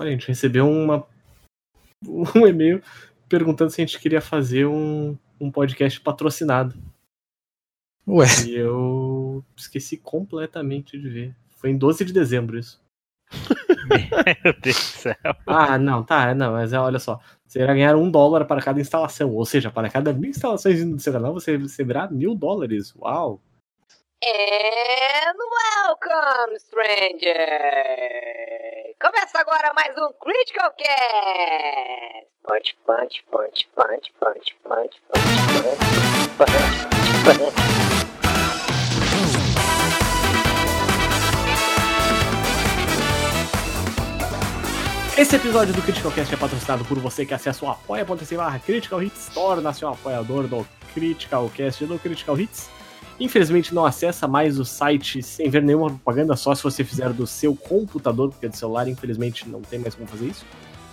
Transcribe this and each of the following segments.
Olha, a gente recebeu uma, um e-mail perguntando se a gente queria fazer um, um podcast patrocinado. Ué. E eu esqueci completamente de ver. Foi em 12 de dezembro isso. Meu Deus do céu. Ah, não, tá, não, mas é, olha só. Você irá ganhar um dólar para cada instalação. Ou seja, para cada mil instalações do seu canal, você receberá mil dólares. Uau! And welcome, stranger! Começa agora mais um Critical Cast! Punch, punch, punch, punch, punch, punch, punch, punch, punch, punch. Esse episódio do Critical Cast é patrocinado por você que acessa o apoia.se barra Critical Hits, torna-se um apoiador do Critical Cast e do Critical Hits. Infelizmente não acessa mais o site sem ver nenhuma propaganda, só se você fizer do seu computador, porque do celular infelizmente não tem mais como fazer isso.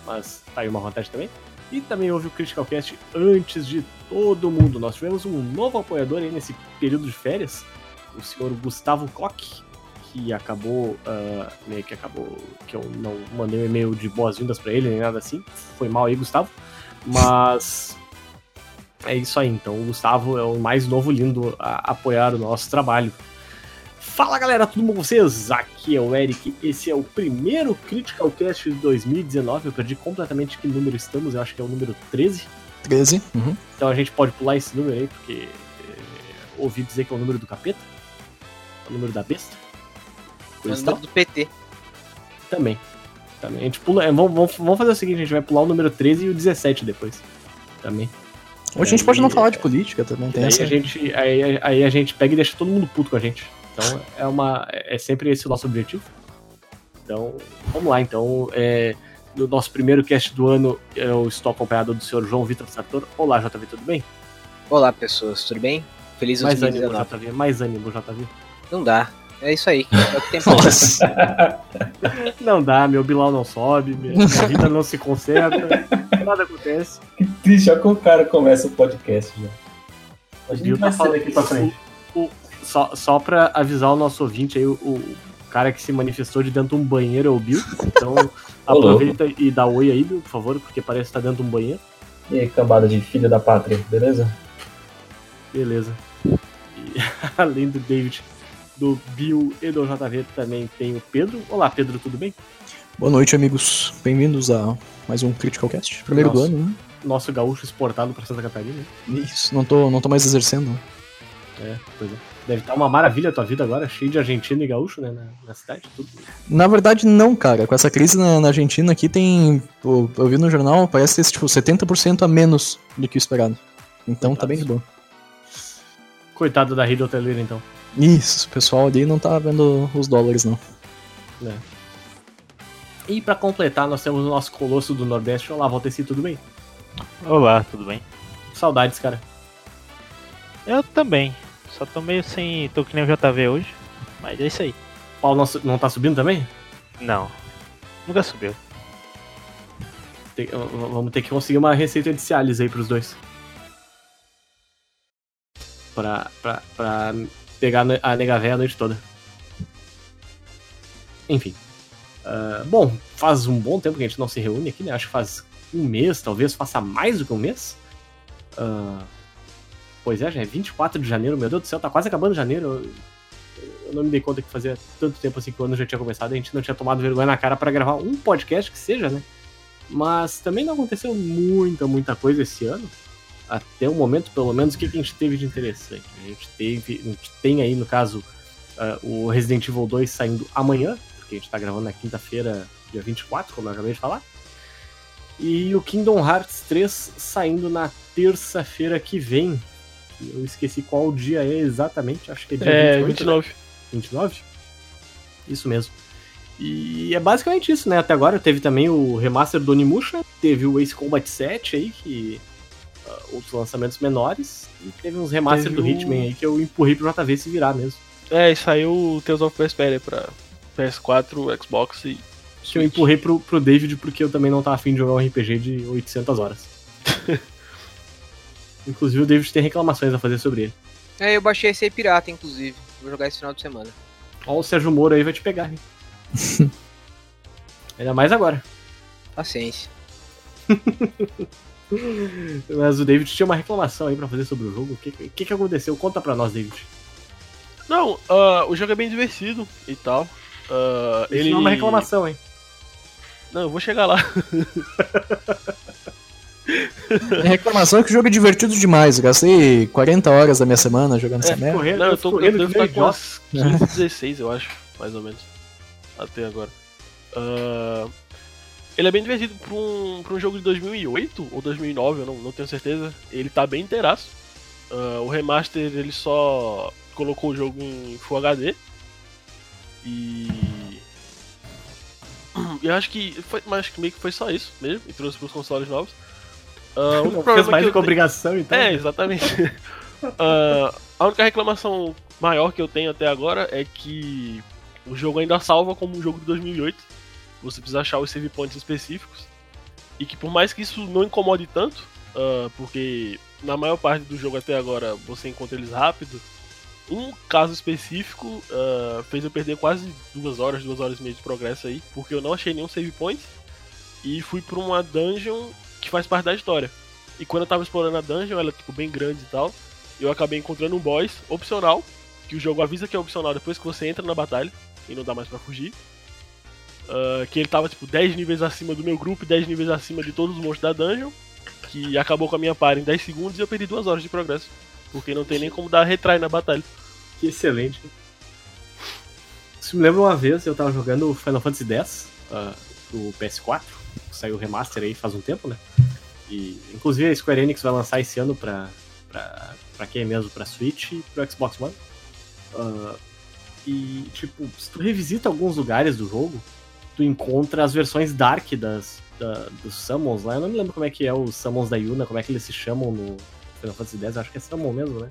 Mas tá aí uma vantagem também. E também houve o Critical Cast antes de todo mundo. Nós tivemos um novo apoiador aí nesse período de férias, o senhor Gustavo Koch, que acabou, meio que acabou, que eu não mandei um e-mail de boas-vindas pra ele, nem nada assim. Foi mal aí, Gustavo. Mas é isso aí, então o Gustavo é o mais novo lindo a apoiar o nosso trabalho. Fala galera, tudo bom com vocês? Aqui é o Eric, esse é o primeiro Critical Cast de 2019. Eu perdi completamente que número estamos, eu acho que é o número 13. 13. Uhum. Então a gente pode pular esse número aí, porque é, ouvi dizer que é o número do capeta, é o número da besta. É o número tal. do PT. Também. Também. A gente pula. é, vamos, vamos, vamos fazer o seguinte: a gente vai pular o número 13 e o 17 depois. Também. Hoje a gente pode não falar de política também, tem Aí essa. a, gente, aí, aí a gente pega e deixa todo mundo puto com a gente. Então é uma. É sempre esse o nosso objetivo. Então, vamos lá. Então, é, no nosso primeiro cast do ano, eu estou acompanhado do senhor João Vitor Sartor. Olá, JV, tudo bem? Olá, pessoas, tudo bem? Feliz Mais ânimo, 2019. JV. Mais ânimo, JV. Não dá. É isso aí. É o que tem pra. Não dá, meu Bilal não sobe, minha vida não se conserta, nada acontece. Que triste, olha que o cara começa o podcast já. A O gente Bill vai tá daqui pra frente. Só, só pra avisar o nosso ouvinte aí, o, o cara que se manifestou de dentro de um banheiro é o Bill. Então aproveita e dá oi aí, Bill, por favor, porque parece que tá dentro de um banheiro. E aí, cambada de filho da pátria, beleza? Beleza. E, além do David, do Bill e do JV, também tem o Pedro. Olá, Pedro, tudo bem? Boa noite, amigos. Bem-vindos a mais um Critical Cast. Primeiro Nossa. do ano, né? Nosso gaúcho exportado pra Santa Catarina. Isso, não tô, não tô mais exercendo. É, pois é. Deve estar uma maravilha a tua vida agora, cheio de argentino e gaúcho, né, na, na cidade. Tudo. Na verdade, não, cara. Com essa crise na, na Argentina aqui tem. pô, eu vi no jornal, parece ter tipo 70% a menos do que o esperado. Então tá bem de boa. Coitado da rede hoteleira, então. Isso, o pessoal ali não tá vendo os dólares, não. né? E pra completar, nós temos o nosso colosso do Nordeste. Olá, Valteci, tudo bem? Olá, tudo bem? Saudades, cara. Eu também. Só tô meio sem. tô que nem o JV hoje. Mas é isso aí. Paulo não, não tá subindo também? Não. Nunca subiu. Tem- vamos ter que conseguir uma receita de Cialis aí pros dois. Pra, pra, pra pegar a nega véia a noite toda. Enfim. Ah, bom, faz um bom tempo que a gente não se reúne aqui, né? Acho que faz um mês, talvez faça mais do que um mês. Ah, pois é, já é 24 de janeiro, meu Deus do céu, tá quase acabando janeiro. Eu, eu não me dei conta que fazia tanto tempo assim que o ano já tinha começado, a gente não tinha tomado vergonha na cara pra gravar um podcast que seja, né? Mas também não aconteceu muita, muita coisa esse ano. Até o momento, pelo menos, o que, que a gente teve de interessante? A gente teve. A gente tem aí, no caso, ah, o Resident Evil 2 saindo amanhã, porque a gente tá gravando na quinta-feira, dia 24, como eu acabei de falar. E o Kingdom Hearts 3 saindo na terça-feira que vem. Eu esqueci qual dia é exatamente, acho que é dia É, 28, né? 29. 29? Isso mesmo. E é basicamente isso, né? Até agora teve também o remaster do Onimusha, teve o Ace Combat 7 aí, que. Outros lançamentos menores, e teve uns remaster Teve do o- Hitman aí que eu empurrei pro JV se virar mesmo. É, e saiu o Tales of Vesperia pra PS4, Xbox e. Que eu empurrei pro, pro David porque eu também não tava afim de jogar um RPG de 800 horas. Inclusive o David tem reclamações a fazer sobre ele. É, eu baixei esse aí pirata, inclusive. Vou jogar esse final de semana. Ó, o Sérgio Moro aí vai te pegar, hein? Ainda mais agora. Paciência. Mas o David tinha uma reclamação aí pra fazer sobre o jogo. O que, que, que aconteceu? Conta pra nós, David. Não, ah, o jogo é bem divertido e tal. Ah, Ele ele é uma reclamação, hein? Não, eu vou chegar lá. A reclamação é que o jogo é divertido demais. Eu gastei 40 horas da minha semana jogando essa merda. Correndo, Não, eu tô eu correndo devo nem estar com idiota. as 15, 16, eu acho, mais ou menos. Até agora. Ah, ele é bem divertido pra um, pra um jogo de 2008 ou 2009, eu não, não tenho certeza. Ele tá bem inteiraço. Ah, o remaster ele só colocou o jogo em Full HD. E. Eu acho que. Foi, mas acho que meio que foi só isso mesmo. E trouxe pros consoles novos. Ah, o único Não, fez mais do que eu tenho- obrigação, então. é, exatamente. Ah, a única reclamação maior que eu tenho até agora é que o jogo ainda salva como um jogo de 2008. Você precisa achar os save points específicos. E que por mais que isso não incomode tanto, ah, porque na maior parte do jogo até agora você encontra eles rápido, um caso específico ah, fez eu perder quase duas horas, duas horas e meia de progresso aí, porque eu não achei nenhum save point e fui pra uma dungeon que faz parte da história. E quando eu tava explorando a dungeon, ela tipo bem grande e tal, eu acabei encontrando um boss opcional, que o jogo avisa que é opcional depois que você entra na batalha e não dá mais pra fugir. Ah, que ele tava tipo 10 níveis acima do meu grupo e 10 níveis acima de todos os monstros da dungeon, que acabou com a minha par em 10 segundos e eu perdi duas horas de progresso. Porque não tem nem como dar retry na batalha. Que excelente. Isso me lembra uma vez, eu tava jogando Final Fantasy X uh, pro PS4, saiu o remaster aí faz um tempo, né? E inclusive a Square Enix vai lançar esse ano pra, pra, pra quem mesmo? Pra Switch e pro Xbox One. Ah, e, tipo, se tu revisita alguns lugares do jogo, tu encontra as versões Dark das, da- dos Summons lá. Eu não me lembro como é que é os Summons da Yuna, como é que eles se chamam no Final Fantasy X. Acho que é Summon mesmo, né?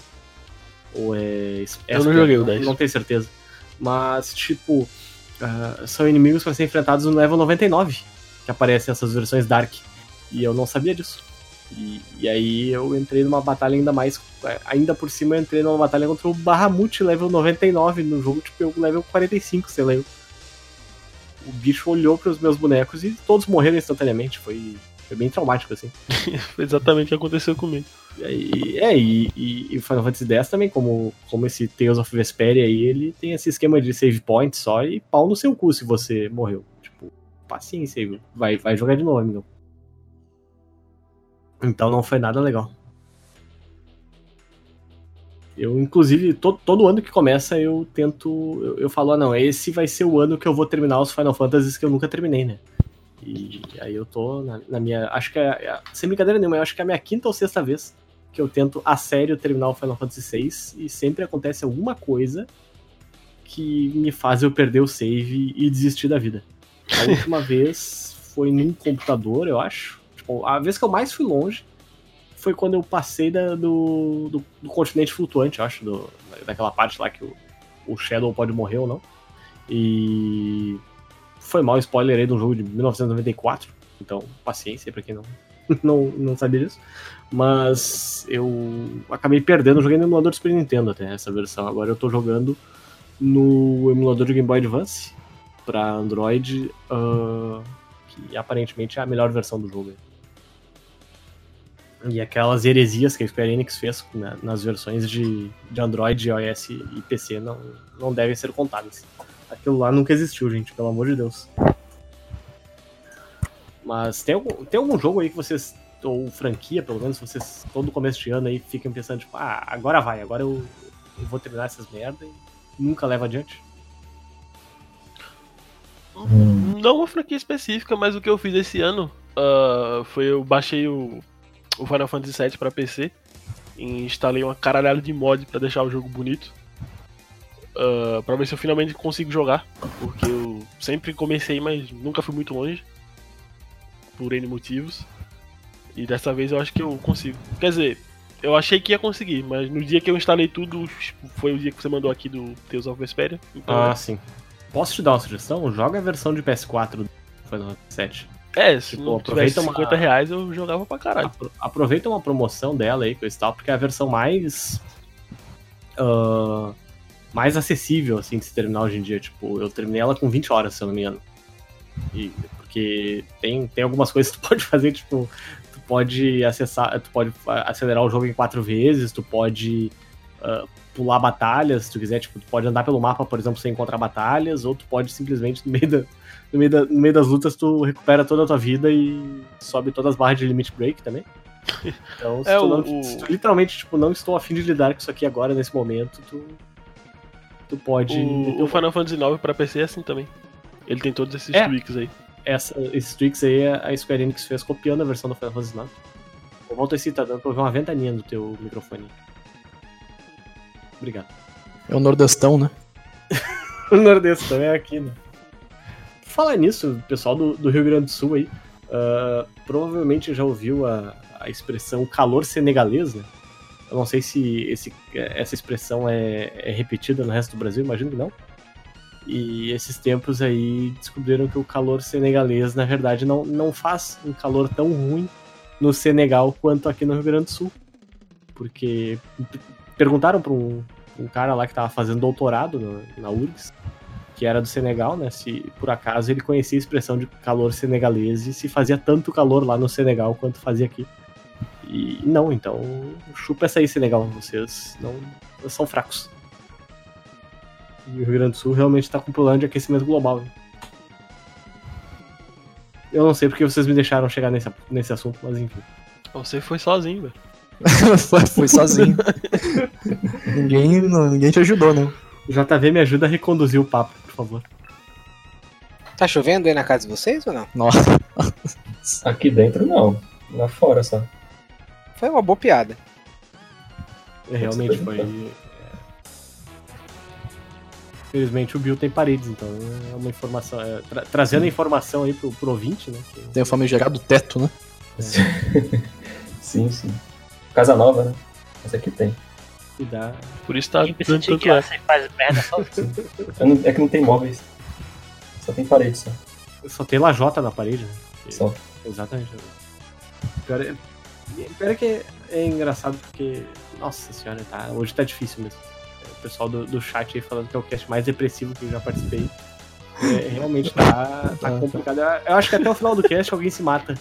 Ou é. Eu não joguei o 10. Não tenho certeza. Mas, tipo, ah, são inimigos para ser enfrentados no level 99 que aparecem essas versões Dark. E eu não sabia disso. E, e aí eu entrei numa batalha ainda mais. Ainda por cima eu entrei numa batalha contra o Bahamut level 99 no jogo, tipo, eu level 45, sei lá. eu. O bicho olhou para os meus bonecos e todos morreram instantaneamente. Foi, foi bem traumático, assim. Foi exatamente o que aconteceu comigo. E, é, e, e, e Final Fantasy X também, como, como esse Tales of Vesperia aí, ele tem esse esquema de save point só e pau no seu cu se você morreu. Tipo, paciência vai, vai jogar de novo, amigo. Então não foi nada legal. Eu, inclusive, to, todo ano que começa eu tento. Eu, eu falo, ah, não, esse vai ser o ano que eu vou terminar os Final Fantasies que eu nunca terminei, né? E aí eu tô na, na minha. Acho que é, é- Sem brincadeira nenhuma, eu acho que é a minha quinta ou sexta vez que eu tento a sério terminar o Final Fantasy VI e sempre acontece alguma coisa que me faz eu perder o save e desistir da vida. A última vez foi num computador, eu acho. Tipo, a vez que eu mais fui longe foi quando eu passei da- do, do, do continente flutuante, acho, do- daquela parte lá que o, o Shadow pode morrer ou não. E foi mal spoiler aí de um jogo de 1994, então paciência pra quem não, não, não sabia disso. Mas eu acabei perdendo, joguei no emulador do Super Nintendo até essa versão. Agora eu tô jogando no emulador de Game Boy Advance pra Android, ah, que aparentemente é a melhor versão do jogo. E aquelas heresias que a Square Enix fez na- nas versões de, de Android, iOS e PC não, não devem ser contadas. Aquilo lá nunca existiu, gente, pelo amor de Deus. Mas tem algum, tem algum jogo aí que vocês, ou franquia pelo menos, vocês todo começo de ano aí fiquem pensando, tipo, ah, agora vai, agora eu, eu vou terminar essas merda e nunca leva adiante? Não uma franquia específica, mas o que eu fiz esse ano ah, foi eu baixei o, o Final Fantasy VII pra PC e instalei uma caralhada de mod pra deixar o jogo bonito. ah, pra ver se eu finalmente consigo jogar, porque eu sempre comecei, mas nunca fui muito longe, por N motivos. E dessa vez eu acho que eu consigo. Quer dizer, eu achei que ia conseguir, mas no dia que eu instalei tudo, foi o dia que você mandou aqui do Tales of Vesperia. Então, Ah, sim. Posso te dar uma sugestão? Joga a versão de PS4 do Final Fantasy VII. É, se tipo, aproveita tivesse uma- 50 reais eu jogava pra caralho. Apro- aproveita uma promoção dela aí, coisa e tal, porque é a versão mais. ah, mais acessível, assim, de se terminar hoje em dia. Tipo, eu terminei ela com 20 horas, se eu não me engano. E, porque Porque tem, tem algumas coisas que tu pode fazer, tipo, tu pode acessar, tu pode acelerar o jogo em quatro vezes, tu pode uh, pular batalhas, se tu quiser, tipo, tu pode andar pelo mapa, por exemplo, sem encontrar batalhas, ou tu pode simplesmente, no meio, da, no meio, da, no meio das lutas, tu recupera toda a tua vida e sobe todas as barras de limit break também. Então, se, É, tu, o- não, o- se tu literalmente, tipo, não estou afim de lidar com isso aqui agora, nesse momento, tu, tu pode... O, o Final Fantasy IX pra PC é assim também. Ele tem todos esses É. tweaks aí. essa, esses tweaks aí a a Square Enix fez copiando a versão do Final Fantasy IX. Ô, Volta esse tá dando pra ouvir uma ventaninha no teu microfone. Obrigado. É o Nordestão, né? O Nordeste também é aqui, né? Falar nisso, o pessoal do, do Rio Grande do Sul aí, ah, provavelmente já ouviu a, a expressão calor senegalês, né? Eu não sei se esse, essa expressão é, é repetida no resto do Brasil, imagino que não. E esses tempos aí descobriram que o calor senegalês, na verdade, não, não faz um calor tão ruim no Senegal quanto aqui no Rio Grande do Sul. Porque perguntaram para um, um cara lá que tava fazendo doutorado no- na URGS, que era do Senegal, né? Se por acaso ele conhecia a expressão de calor senegalês e se fazia tanto calor lá no Senegal quanto fazia aqui. E não, então chupa essa aí, Senegal. Vocês não são fracos. E o Rio Grande do Sul realmente tá com problema de aquecimento global. hein? Eu não sei porque vocês me deixaram chegar nesse, nesse assunto, mas enfim. Você foi sozinho, velho. foi, foi sozinho. ninguém, não- ninguém te ajudou, né? O JV me ajuda a reconduzir o papo, favor. Tá chovendo aí na casa de vocês ou não? Nossa. Aqui dentro não. Lá fora só. Foi uma boa piada. É, Realmente foi. é. Infelizmente o Bill tem paredes, então é uma informação. é, tra- trazendo a informação aí pro, pro ouvinte, né? que- Tem o famigerado teto, né? Sim, sim. Casa nova, né? Essa aqui tem. Cuidar. Por isso tá dando tanto que ó, eco. você faz merda sozinho. É É que não tem móveis. Só tem parede só. Só tem lajota na parede, né? Só. Exatamente. Pior é, pior é que é, é engraçado porque. Nossa senhora, tá, hoje tá difícil mesmo. É, O pessoal do, do chat aí falando que é o cast mais depressivo que eu já participei. É, realmente tá, tá Tá. complicado. Eu- acho que até o final do cast alguém se mata.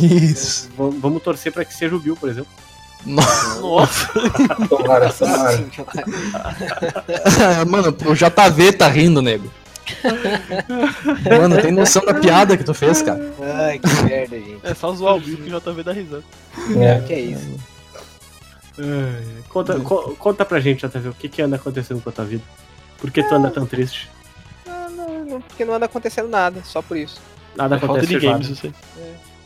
Isso. V- vamos torcer pra que seja o Bill, por exemplo. Nossa, Tomara, tomara. Mano, o JV tá rindo, nego. Mano, tem noção da piada que tu fez, cara? Ai, que merda, gente. é só zoar o Bill que o JV dá risada. É. Que é isso? Conta, co- conta pra gente, JV, o que, que anda acontecendo com a tua vida? Por que tu anda tão triste? Não, não, não, porque não anda acontecendo nada, só por isso. Nada É falta acontece de games, isso aí.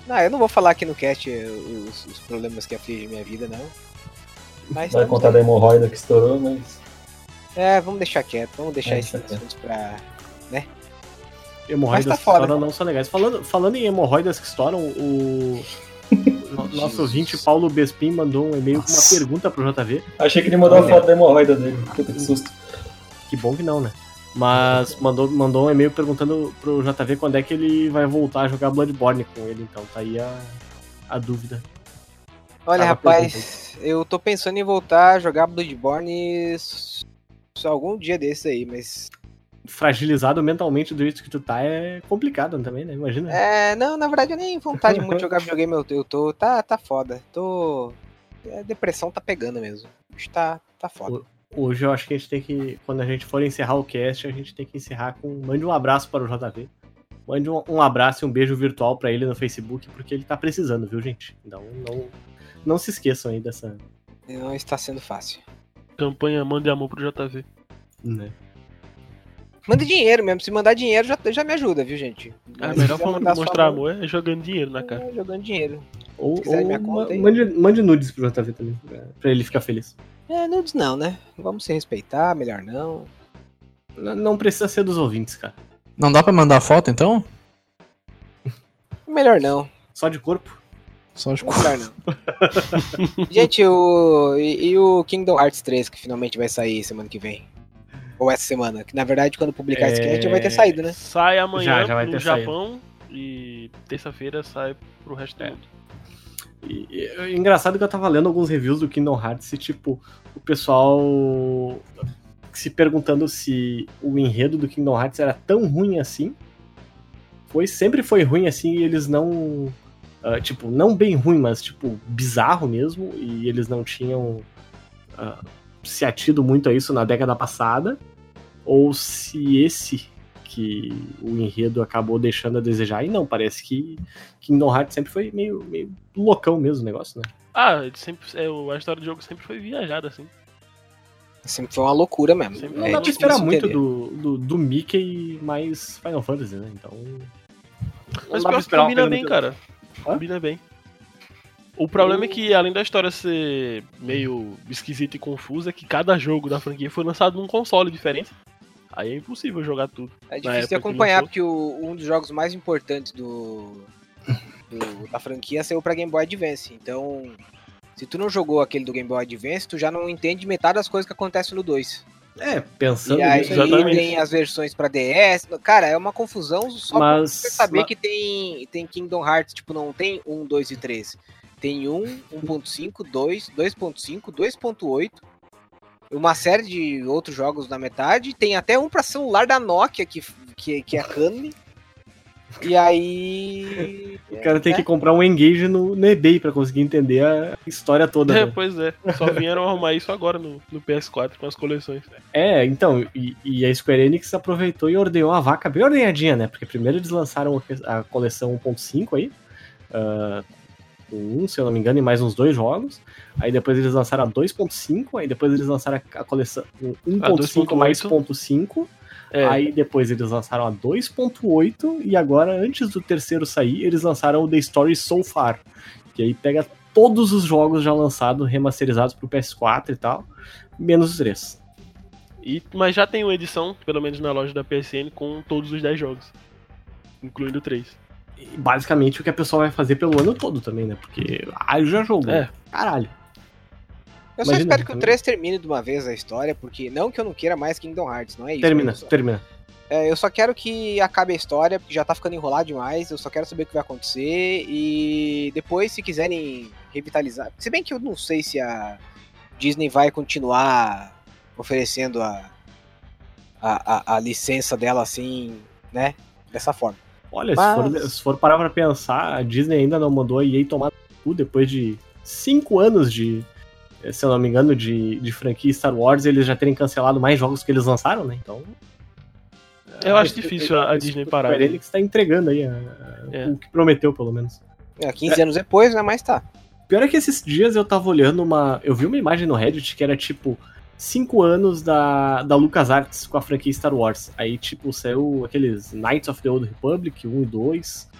Não, eu não vou falar aqui no cast os, os problemas que afligem minha vida, não. Mas Vai contar da hemorroida que estourou, mas. É, vamos deixar quieto, vamos deixar É, esses assuntos pra. Hemorroidas Mas tá que foda, estouram né? não são legais. Falando, falando em hemorroidas que estouram, o. no- Nosso ouvinte Paulo Bespin mandou um e-mail com uma pergunta pro JV. Achei que ele mandou uma foto da hemorroida dele. Puta que susto. Que bom que não, né? Mas mandou, mandou um e-mail perguntando pro JV quando é que ele vai voltar a jogar Bloodborne com ele. Então tá aí a, a dúvida. Olha, Tava rapaz, eu tô pensando em voltar a jogar Bloodborne só algum dia desses aí, mas. Fragilizado mentalmente do jeito que tu tá é complicado também, né? Imagina. É, não, na verdade, eu nem vontade muito de jogar videogame eu, eu tô. Tá, tá foda. Tô. A depressão tá pegando mesmo. Tá, tá foda. Hoje eu acho que a gente tem que, quando a gente for encerrar o cast, a gente tem que encerrar com. Mande um abraço para o JV. Mande um, um abraço e um beijo virtual para ele no Facebook, porque ele tá precisando, viu, gente? Então não, não se esqueçam aí dessa. Não está sendo fácil. Campanha Mande Amor pro JV. Né? Manda dinheiro mesmo. Se mandar dinheiro já, já me ajuda, viu, gente? A Mas melhor se forma de mostrar amor- amor é jogando dinheiro na cara. É, jogando dinheiro. Ou, ou minha ma- conta aí. mande, mande nudes pro JV também, pra ele ficar feliz. É, nudes não, né? Vamos se respeitar, melhor não. N- Não precisa ser dos ouvintes, cara. Não dá pra mandar foto, então? Melhor não. Só de corpo. Só de Melhor não. Gente, o. E, e o Kingdom Hearts 3, que finalmente vai sair semana que vem? Ou essa semana? Que na verdade, quando publicar esse É, cast, já vai ter saído, né? Sai amanhã Já, já vai no ter Japão e terça-feira sai pro resto É. do mundo. E, e- é engraçado que eu tava lendo alguns reviews do Kingdom Hearts e, tipo, o pessoal se perguntando se o enredo do Kingdom Hearts era tão ruim assim, foi sempre foi ruim assim e eles não ah, tipo não bem ruim mas tipo bizarro mesmo. E eles não tinham ah, se atido muito a isso na década passada. Ou se esse que o enredo acabou deixando a desejar e não parece que Kingdom Hearts sempre foi meio, meio loucão mesmo o negócio né Ah, sempre, é, o- a história do jogo sempre foi viajada, assim. Sempre foi uma loucura mesmo. Sempre não É dá pra esperar muito do, do, do Mickey mais Final Fantasy né então Mas pior que combina bem, muito- cara. Hã? Combina bem. O problema é que, além da história ser meio esquisita e confusa, é que cada jogo da franquia foi lançado num console diferente. Aí é impossível jogar tudo. É difícil de época que acompanhar, porque o- um dos jogos mais importantes do, do- da franquia saiu pra Game Boy Advance. Então, se tu não jogou aquele do Game Boy Advance, tu já não entende metade das coisas que acontecem no 2. é pensando E aí nisso exatamente. tem as versões pra DS. Cara, é uma confusão só pra Mas- você saber mas- que tem, tem Kingdom Hearts, tipo, não tem 1, 2 e 3. Tem 1, 1.5, 2, 2.5, 2.8 uma série de outros jogos na metade. Tem até um para celular da Nokia, que, que, que é Kami. E aí. O cara é, tem né? que comprar um Engage no, no eBay pra conseguir entender a história toda. É, né? pois é. Só vieram arrumar isso agora no, no PS4 com as coleções. É, então. E, e, a Square Enix aproveitou e ordenou a vaca bem ordenhadinha, né? Porque primeiro eles lançaram a coleção 1.5 aí. Uh, 1, se eu não me engano, e mais uns dois jogos. Aí depois eles lançaram a 2.5, aí depois eles lançaram a coleção 1.5 mais 0.5. É. Aí depois eles lançaram a 2.8 e agora, antes do terceiro sair, eles lançaram o The Story So Far. Que aí pega todos os jogos já lançados, remasterizados pro PS4 e tal, menos os três. E, mas já tem uma edição, pelo menos na loja da PSN, com todos os 10 jogos, incluindo três Basicamente o que a pessoa vai fazer pelo ano todo também, né? Porque ah, já jogou. É. Caralho. Eu só Imagina, espero que o também. 3 termine de uma vez a história, porque não que eu não queira mais Kingdom Hearts, não é isso. Termina, só- termina. É, eu só quero que acabe a história, porque já tá ficando enrolado demais. Eu só quero saber o que vai acontecer. E depois, se quiserem revitalizar. Se bem que eu não sei se a Disney vai continuar oferecendo a, a, a, a licença dela assim, né? Dessa forma. Olha, Mas- se, for, se for parar pra pensar, a Disney ainda não mandou a EA tomar no cu depois de cinco anos de, eh, se eu não me engano, de, de franquia Star Wars, eles já terem cancelado mais jogos que eles lançaram, né? Então. Eu acho difícil a- a Disney parar. Square Enix tá entregando aí a- a- É. o que prometeu, pelo menos. É, 15 anos depois, né? Mas tá. Pior é que esses dias eu tava olhando uma. Eu vi uma imagem no Reddit que era tipo. Cinco anos da, da LucasArts com a franquia Star Wars. Aí, tipo, saiu aqueles Knights of the Old Republic 1 e 2.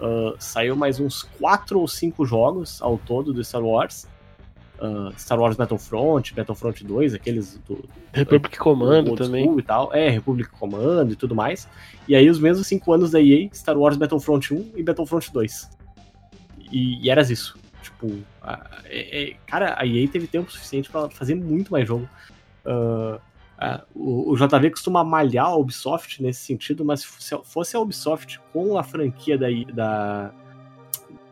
Ah, saiu mais uns quatro ou cinco jogos ao todo do Star Wars. Ah, Star Wars Battlefront, Battlefront 2, aqueles do, Republic Commando também. e tal. É, Republic Commando e tudo mais. E aí os mesmos cinco anos da EA, Star Wars Battlefront 1 e Battlefront 2. E, e era isso. Tipo, a- é- é- cara, a EA teve tempo suficiente pra fazer muito mais jogo. Ah, ah, o, o JV costuma malhar a Ubisoft nesse sentido, mas se fosse a Ubisoft com a franquia da, da,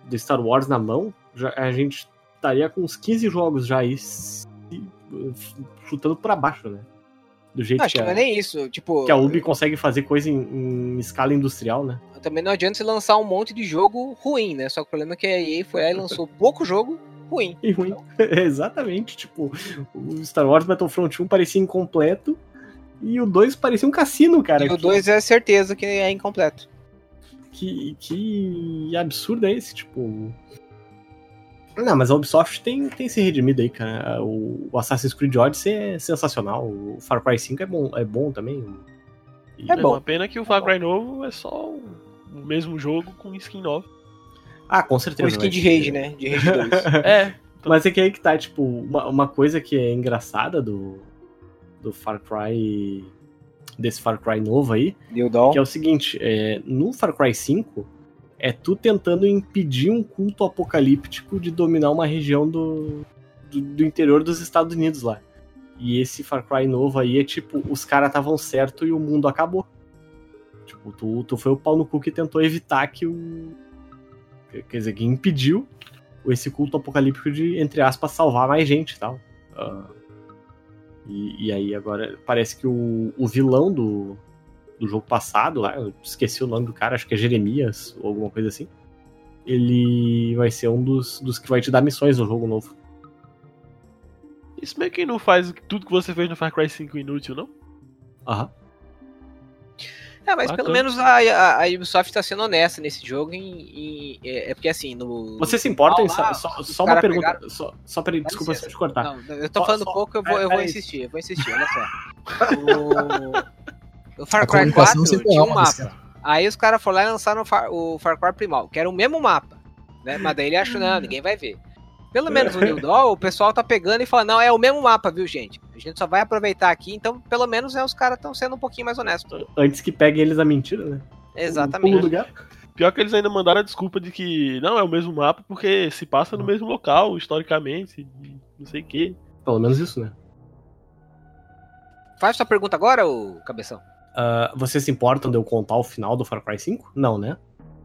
do Star Wars na mão, já, a gente estaria com uns 15 jogos já aí chutando pra baixo, né? Do jeito Acho que que não é nem isso. Tipo, que a Ubi consegue fazer coisa em, em escala industrial, né? também não adianta você lançar um monte de jogo ruim, né? Só que o problema é que a EA foi lá e lançou pouco jogo ruim. E ruim. Exatamente. Tipo, o Star Wars Battlefront 1 parecia incompleto e o 2 parecia um cassino, cara. e o Que- 2 é certeza que é incompleto. Que, que absurdo é esse, tipo. Não, mas a Ubisoft tem, tem se redimido aí, cara. O, o Assassin's Creed Odyssey é sensacional. O Far Cry 5 é bom, é bom também. E- É É bom. uma pena que o Far Cry novo é só o mesmo jogo com skin nova. Ah, com Com certeza. skin vai de rage, né? De rage 2. É, Mas é que aí que tá, tipo, uma, uma coisa que é engraçada do, do Far Cry. desse Far Cry novo aí, Deu que é o seguinte, é, no Far Cry 5, é tu tentando impedir um culto apocalíptico de dominar uma região do, do, do interior dos Estados Unidos lá. E esse Far Cry novo aí é tipo, os caras estavam certo e o mundo acabou. Tipo, tu, tu foi o pau no cu que tentou evitar que o. Quer dizer, que impediu esse culto apocalíptico de, entre aspas, salvar mais gente e tal. Ah, e, e aí agora parece que o, o vilão do, do jogo passado lá, eu esqueci o nome do cara, acho que é Jeremias ou alguma coisa assim. Ele vai ser um dos, dos que vai te dar missões no jogo novo. Isso meio que não faz tudo que você fez no Far Cry 5 inútil, não? Aham. É, mas Bacana. pelo menos a, a, a Ubisoft tá sendo honesta nesse jogo em, em- é, é porque assim, no. Você se importa em. Ao lá, Só, só uma pergunta. pegaram- Só, só peraí, desculpa se eu te cortar. Não, eu tô Só- falando só- pouco, eu vou, é- eu vou é isso. insistir, eu vou insistir, olha só. O, o Far Cry comunicação 4 sempre é tinha um mapa. Aí os caras foram lá e lançaram o Far, o Far Cry Primal, que era o mesmo mapa. Né? Mas daí ele achou, não, ninguém vai ver. Pelo menos no New Dawn, o pessoal tá pegando e falando, não, é o mesmo mapa, viu, gente? A gente só vai aproveitar aqui, então pelo menos é, os caras estão sendo um pouquinho mais honestos. Antes que peguem eles a mentira, né? Exatamente. Pior que eles ainda mandaram a desculpa de que não é o mesmo mapa porque se passa no mesmo local, historicamente, não sei o quê. Pelo menos isso, né? Faz sua pergunta agora, ô cabeção. Ah, vocês se importam de eu contar o final do Far Cry 5? Não, né?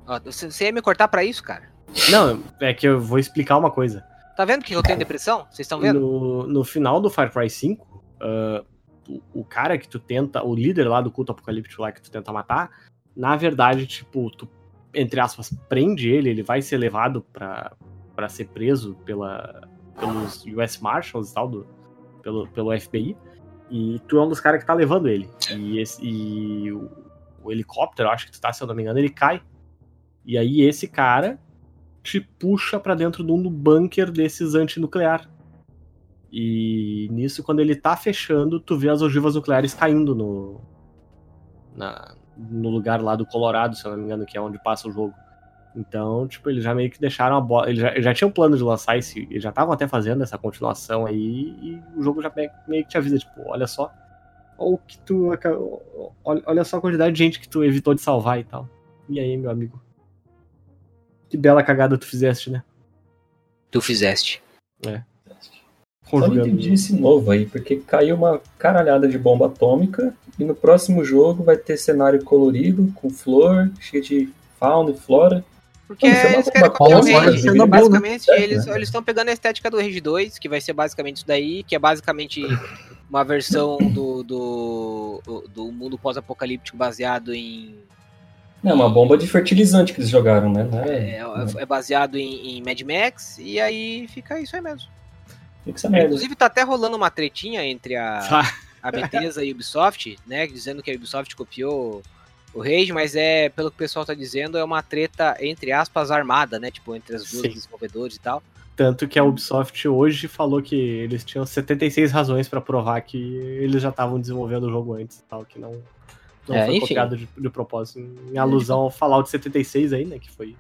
Ó, você, ia me cortar pra isso, cara? Não, é que eu vou explicar uma coisa. Tá vendo que eu tenho depressão? Vocês estão vendo? No, no final do Far Cry 5, ah, o, o cara que tu tenta, o líder lá do culto apocalíptico lá que tu tenta matar, na verdade, tipo, tu, entre aspas, prende ele, ele vai ser levado pra, pra ser preso pela, pelos US Marshals e tal, do, pelo, pelo FBI, e tu é um dos caras que tá levando ele. E, esse, e o, o helicóptero, acho que tu tá, se eu não me engano, ele cai. E aí esse cara te puxa pra dentro de um bunker desses antinuclear. E nisso, quando ele tá fechando, tu vê as ogivas nucleares caindo no. na- no lugar lá do Colorado, se eu não me engano, que é onde passa o jogo. Então, tipo, eles já meio que deixaram a bola. Eles já, eles já tinham plano de lançar esse. Eles já estavam até fazendo essa continuação aí. E o jogo já meio, que te avisa, tipo, olha só. Que tu. Olha, olha só a quantidade de gente que tu evitou de salvar e tal. E aí, meu amigo? Que bela cagada tu fizeste, né? Tu fizeste. Só não entendi esse novo aí, porque caiu uma caralhada de bomba atômica e no próximo jogo vai ter cenário colorido, com flor, cheio de fauna e flora. Porque Isso é eles querem copiar o Rage. Chernobyl, né? Basicamente, É, eles né? estão pegando a estética do Rage 2, que vai ser basicamente isso daí, que é basicamente uma versão do, do, do mundo pós-apocalíptico baseado em. É uma bomba de fertilizante que eles jogaram, né? É, é, é baseado em, em Mad Max, e aí fica isso aí mesmo. Fica essa merda. Inclusive, tá até rolando uma tretinha entre a, Ah, a Bethesda e a Ubisoft, né? Dizendo que a Ubisoft copiou o Rage, mas é, pelo que o pessoal tá dizendo, é uma treta, entre aspas, armada, né? Tipo, entre as duas Sim. desenvolvedores e tal. Tanto que a Ubisoft hoje falou que eles tinham 76 razões pra provar que eles já estavam desenvolvendo o jogo antes e tal, que não, não É, foi enfim. copiado de, de propósito. Em alusão ao Fallout 76 aí, né? Que foi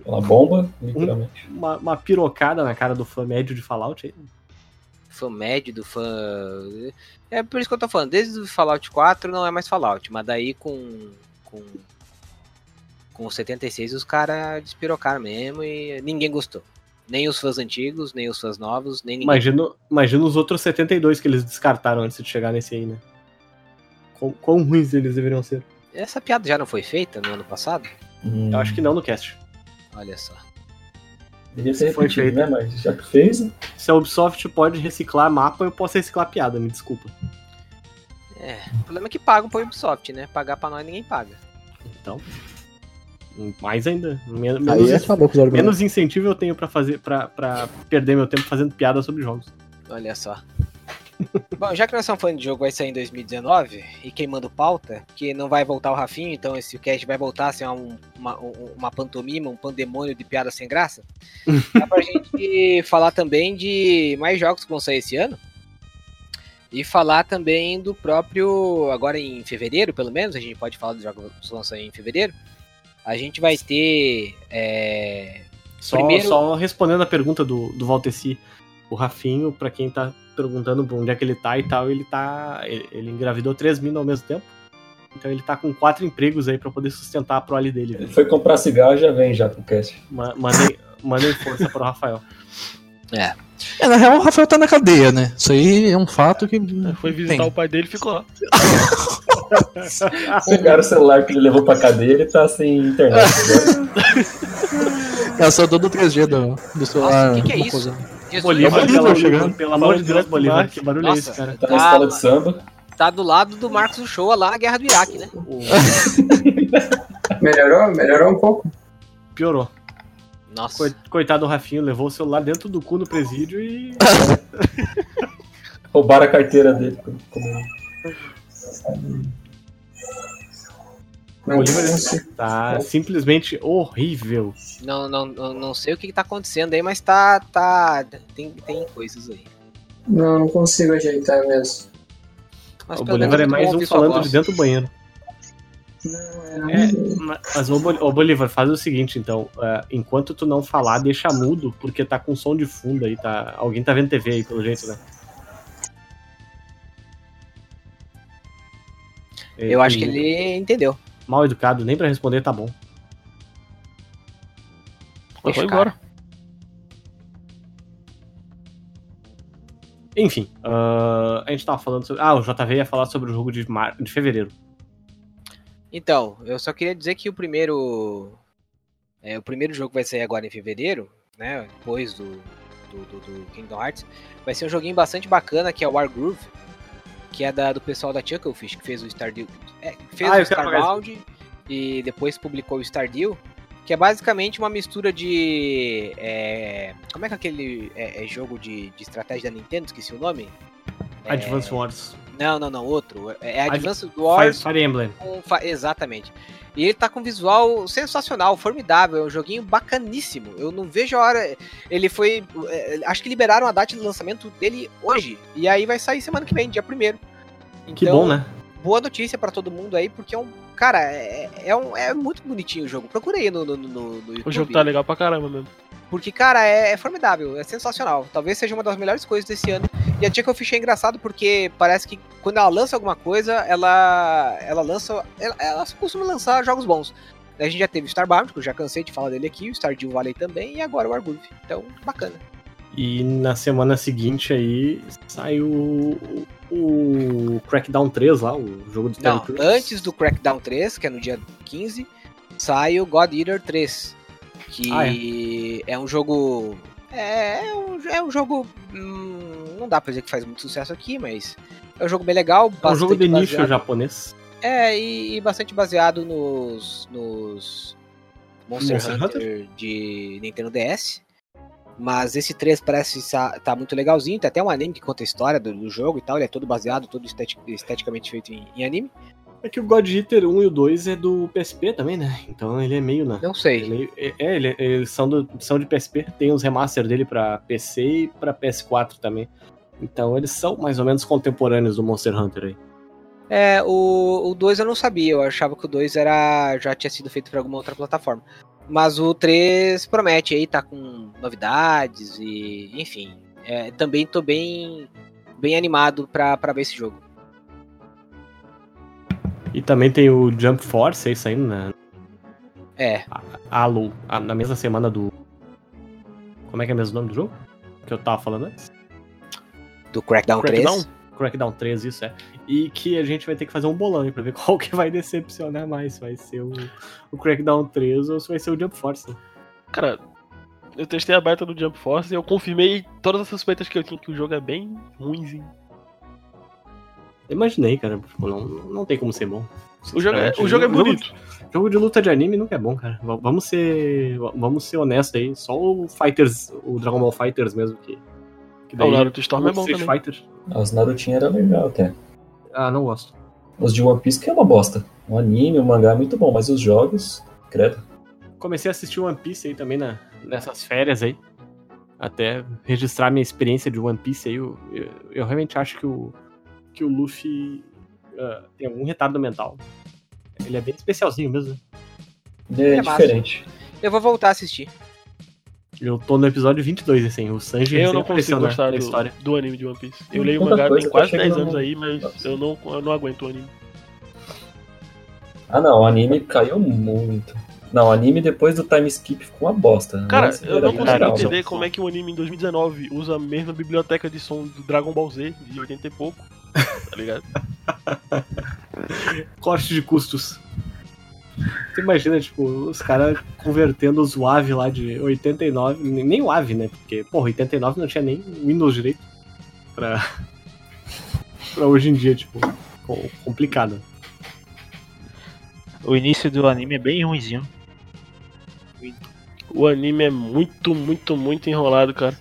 Aquela bomba, literalmente. uma, uma pirocada na cara do fã médio de Fallout aí. Fã médio do fã. É por isso que eu tô falando, desde o Fallout 4 não é mais Fallout, mas daí com. com. com o 76 os caras despirocaram mesmo e ninguém gostou. Nem os fãs antigos, nem os fãs novos, nem ninguém. Imagina, imagina os outros 72 que eles descartaram antes de chegar nesse aí, né? Quão, quão ruins eles deveriam ser. Essa piada já não foi feita no ano passado? Hum, Eu acho que não no cast. Olha só. Devia ter foi repetido, feito. né? Mas já que fez, né? Se a Ubisoft pode reciclar mapa, eu posso reciclar piada, me desculpa. É, o problema é que pagam pro Ubisoft, né? Pagar pra nós ninguém paga. Então. Mais ainda. Menos, é acabou com os argumentos. menos incentivo eu tenho pra fazer para pra perder meu tempo fazendo piada sobre jogos. Olha só. Bom, já que nós estamos falando de jogo vai sair em 2019 e queimando pauta, que não vai voltar o Rafinho, então esse cast vai voltar a ser um- uma, um- uma pantomima, um pandemônio de piada sem graça. Dá pra gente falar também de mais jogos que vão sair esse ano. E falar também do próprio. Agora em fevereiro, pelo menos, a gente pode falar dos jogos que vão sair em fevereiro. A gente vai ter. é, Só, Primeiro- só respondendo a pergunta do, do Valteci, o Rafinho, pra quem tá perguntando onde é que ele tá e tal, ele tá. Ele, ele engravidou três minas ao mesmo tempo. Então ele tá com quatro empregos aí pra poder sustentar a prole dele. Ele foi comprar cigarro já vem já pro cast. Ma- Mandem, mandem força pro Rafael. É, na real, o Rafael tá na cadeia, né? Isso aí é um fato que. Foi visitar tem. o pai dele e ficou lá. Pegaram o celular que ele levou pra cadeia, ele tá sem internet. agora. É, só dou do 3G do, do celular. que que é isso? Jesus, Bolívar, Bolívar chegando. pelo amor de Deus, Bolívar, que barulho é Nossa. esse, cara? tá na escola de samba. Tá do lado do Marcos Uchoa lá na guerra do Iraque, né? O- Melhorou? Melhorou um pouco. Piorou. Nossa. Coi- Coitado do Rafinho, levou o celular dentro do cu no presídio e. Roubaram a carteira dele. O Oliver tá simplesmente horrível. Não, não, não, não sei o que, que tá acontecendo aí, mas tá. tá tem, tem coisas aí. Não, não consigo ajeitar mesmo. Mas o Bolívar é mais um falando de dentro do banheiro. É, ma- mas ô, Bolívar, faz o seguinte, então. é, enquanto tu não falar, deixa mudo, porque tá com som de fundo aí, tá? Alguém tá vendo TV aí, pelo jeito, né? Eu acho que ele entendeu. Mal educado, nem pra responder tá bom. Deixa foi embora. Enfim, ah, a gente tava falando sobre. Ah, o JV ia falar sobre o jogo de, mar... de fevereiro. Então, eu só queria dizer que o primeiro. é, o primeiro jogo vai sair agora em fevereiro, né? Depois do, do, do- do Kingdom Hearts. Vai ser um joguinho bastante bacana, que é o Wargroove, que é da, do pessoal da Chucklefish, que fez o Stardew. É, fez Ah, o Starbound e depois publicou o Stardew. Que é basicamente uma mistura de. é, como é que é aquele é, é jogo de, de estratégia da Nintendo? Esqueci o nome. É, Advance Wars. Não, não, não, outro. É Ad- Advance Fire, Wars Fire Emblem. com Exatamente. E ele tá com um visual sensacional, formidável, é um joguinho bacaníssimo. Eu não vejo a hora. Ele foi. Acho que liberaram a data de lançamento dele hoje. E aí vai sair semana que vem, dia 1 Que bom, né? Boa notícia pra todo mundo aí, porque é um. Cara, é, é, um- é muito bonitinho o jogo. Procura aí no, no, no, no YouTube. O jogo tá legal pra caramba mesmo. Porque, cara, é, é formidável, é sensacional. Talvez seja uma das melhores coisas desse ano. E a Chucklefish é engraçado porque parece que quando ela lança alguma coisa, ela ela lança. Ela, ela costuma lançar jogos bons. A gente já teve o Starbound, que eu já cansei de falar dele aqui, o Stardew Valley também, e agora o Argroove. Então, bacana. E na semana seguinte aí sai o, Crackdown 3 lá, o jogo do Não, antes do Crackdown 3, que é no dia 15, sai o God Eater 3. Que Ah, é. um jogo. É, é um, é um jogo. hum, não dá pra dizer que faz muito sucesso aqui, mas. É um jogo bem legal. É um jogo de bastante nicho baseado- japonês. É, e, e bastante baseado nos. nos Monster, Monster Hunter, de Nintendo DS. Mas esse 3 parece estar- tá muito legalzinho. Tem até um anime que conta a história do, do jogo e tal. Ele é todo baseado, todo esteti- esteticamente feito em, em anime. É que o God Eater 1 e o 2 é do PSP também, né? Então ele é meio na. Não sei. Ele, é, é, ele, eles são, do, são de PSP, tem os remaster dele pra PC e pra PS4 também. Então eles são mais ou menos contemporâneos do Monster Hunter aí. É, o, o 2 eu não sabia, eu achava que o 2 era, já tinha sido feito para alguma outra plataforma. Mas o 3 promete aí, tá com novidades e, enfim. é, também tô bem, bem animado pra, pra ver esse jogo. E também tem o Jump Force aí saindo na É, Halo, na mesma semana do. Como é que é mesmo o nome do jogo? Que eu tava falando antes? do Crackdown, Crackdown? 3. Crackdown 3, isso é. E que a gente vai ter que fazer um bolão aí pra ver qual que vai decepcionar mais. Se vai ser o, o Crackdown 3 ou se vai ser o Jump Force. Cara, eu testei a beta do Jump Force e eu confirmei todas as suspeitas que eu tinha que o jogo é bem ruimzinho. Imaginei, cara. tipo, Não, não tem como ser bom. O jogo é, o jogo é bonito. Jogo, jogo de luta de anime nunca é bom, cara. Vamos ser. Vamos ser honestos aí. Só o Fighters, o Dragon Ball Fighters mesmo que. que Ah, o Naruto Storm é bom Street também. Fighter. Os Narutinho era legal até. Ah, não gosto. Os de One Piece que é uma bosta. O anime, o mangá é muito bom, mas os jogos, credo. Comecei a assistir One Piece aí também na, nessas férias aí. Até registrar minha experiência de One Piece aí. Eu, eu, eu realmente acho que o, que o Luffy ah, tem algum retardo mental. Ele é bem especialzinho mesmo. né? É, É massa. diferente. Eu vou voltar a assistir. Eu tô no episódio 22, assim. O Sanji Eu não consigo gostar do, história. do anime de One Piece. Eu leio o mangá tem quase chego 10 no- anos aí, mas eu não, eu não aguento o anime. Ah não, o anime caiu muito. Não, o anime depois do time skip ficou uma bosta. Cara, Antes eu não consigo legal. entender como é que o anime em 2019 usa a mesma biblioteca de som do Dragon Ball Z de 80 e pouco. Tá ligado? Corte de custos. Você imagina, tipo, os caras convertendo os WAV lá de 89, nem nem o AV, né? Porque, porra, 89 não tinha nem Windows direito pra, pra hoje em dia, tipo, co- complicado. O início do anime é bem ruimzinho. O anime é muito, muito, muito enrolado, cara.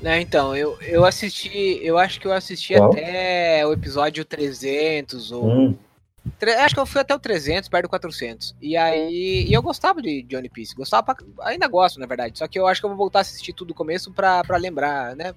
Né, então, eu, eu assisti, eu acho que eu assisti Qual? até o episódio 300 ou Hum, Acho que eu fui até o 300, perto do 400. E aí. E eu gostava de, de One Piece. Gostava pra, Ainda gosto, na verdade. Só que eu acho que eu vou voltar a assistir tudo do começo pra, pra lembrar, né?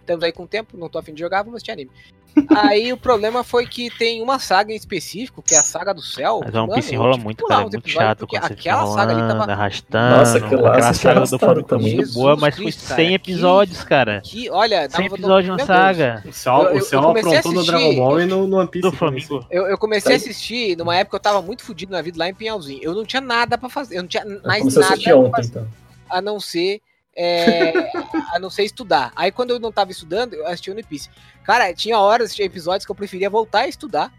Estamos aí com o tempo, não tô afim de jogar, vamos assistir anime. aí o problema foi que tem uma saga em específico, que é a saga do céu. Mas One Mano, Piece eu enrola que muito, cara. É muito episódios, chato porque aquela saga ali tava. arrastando. Nossa, aquilo lá aquela saga do foi também. muito boa, mas foi Jesus Cristo, 100 cara, episódios, cara. Que, olha, 100 dava- episódios uma meu Deus. O saga. Eu- céu, eu- o céu eu comecei a aprontou no Dragon Ball e no, no One Piece. Do. Flamengo. Eu, eu comecei a assistir numa época que eu tava muito fudido na vida lá em Pinhalzinho. Eu não tinha nada pra fazer. Eu não tinha mais nada pra fazer. então. a não ser é, a não ser estudar. Aí quando eu não tava estudando, eu assistia One Piece. Cara, tinha horas, tinha episódios que eu preferia voltar a estudar.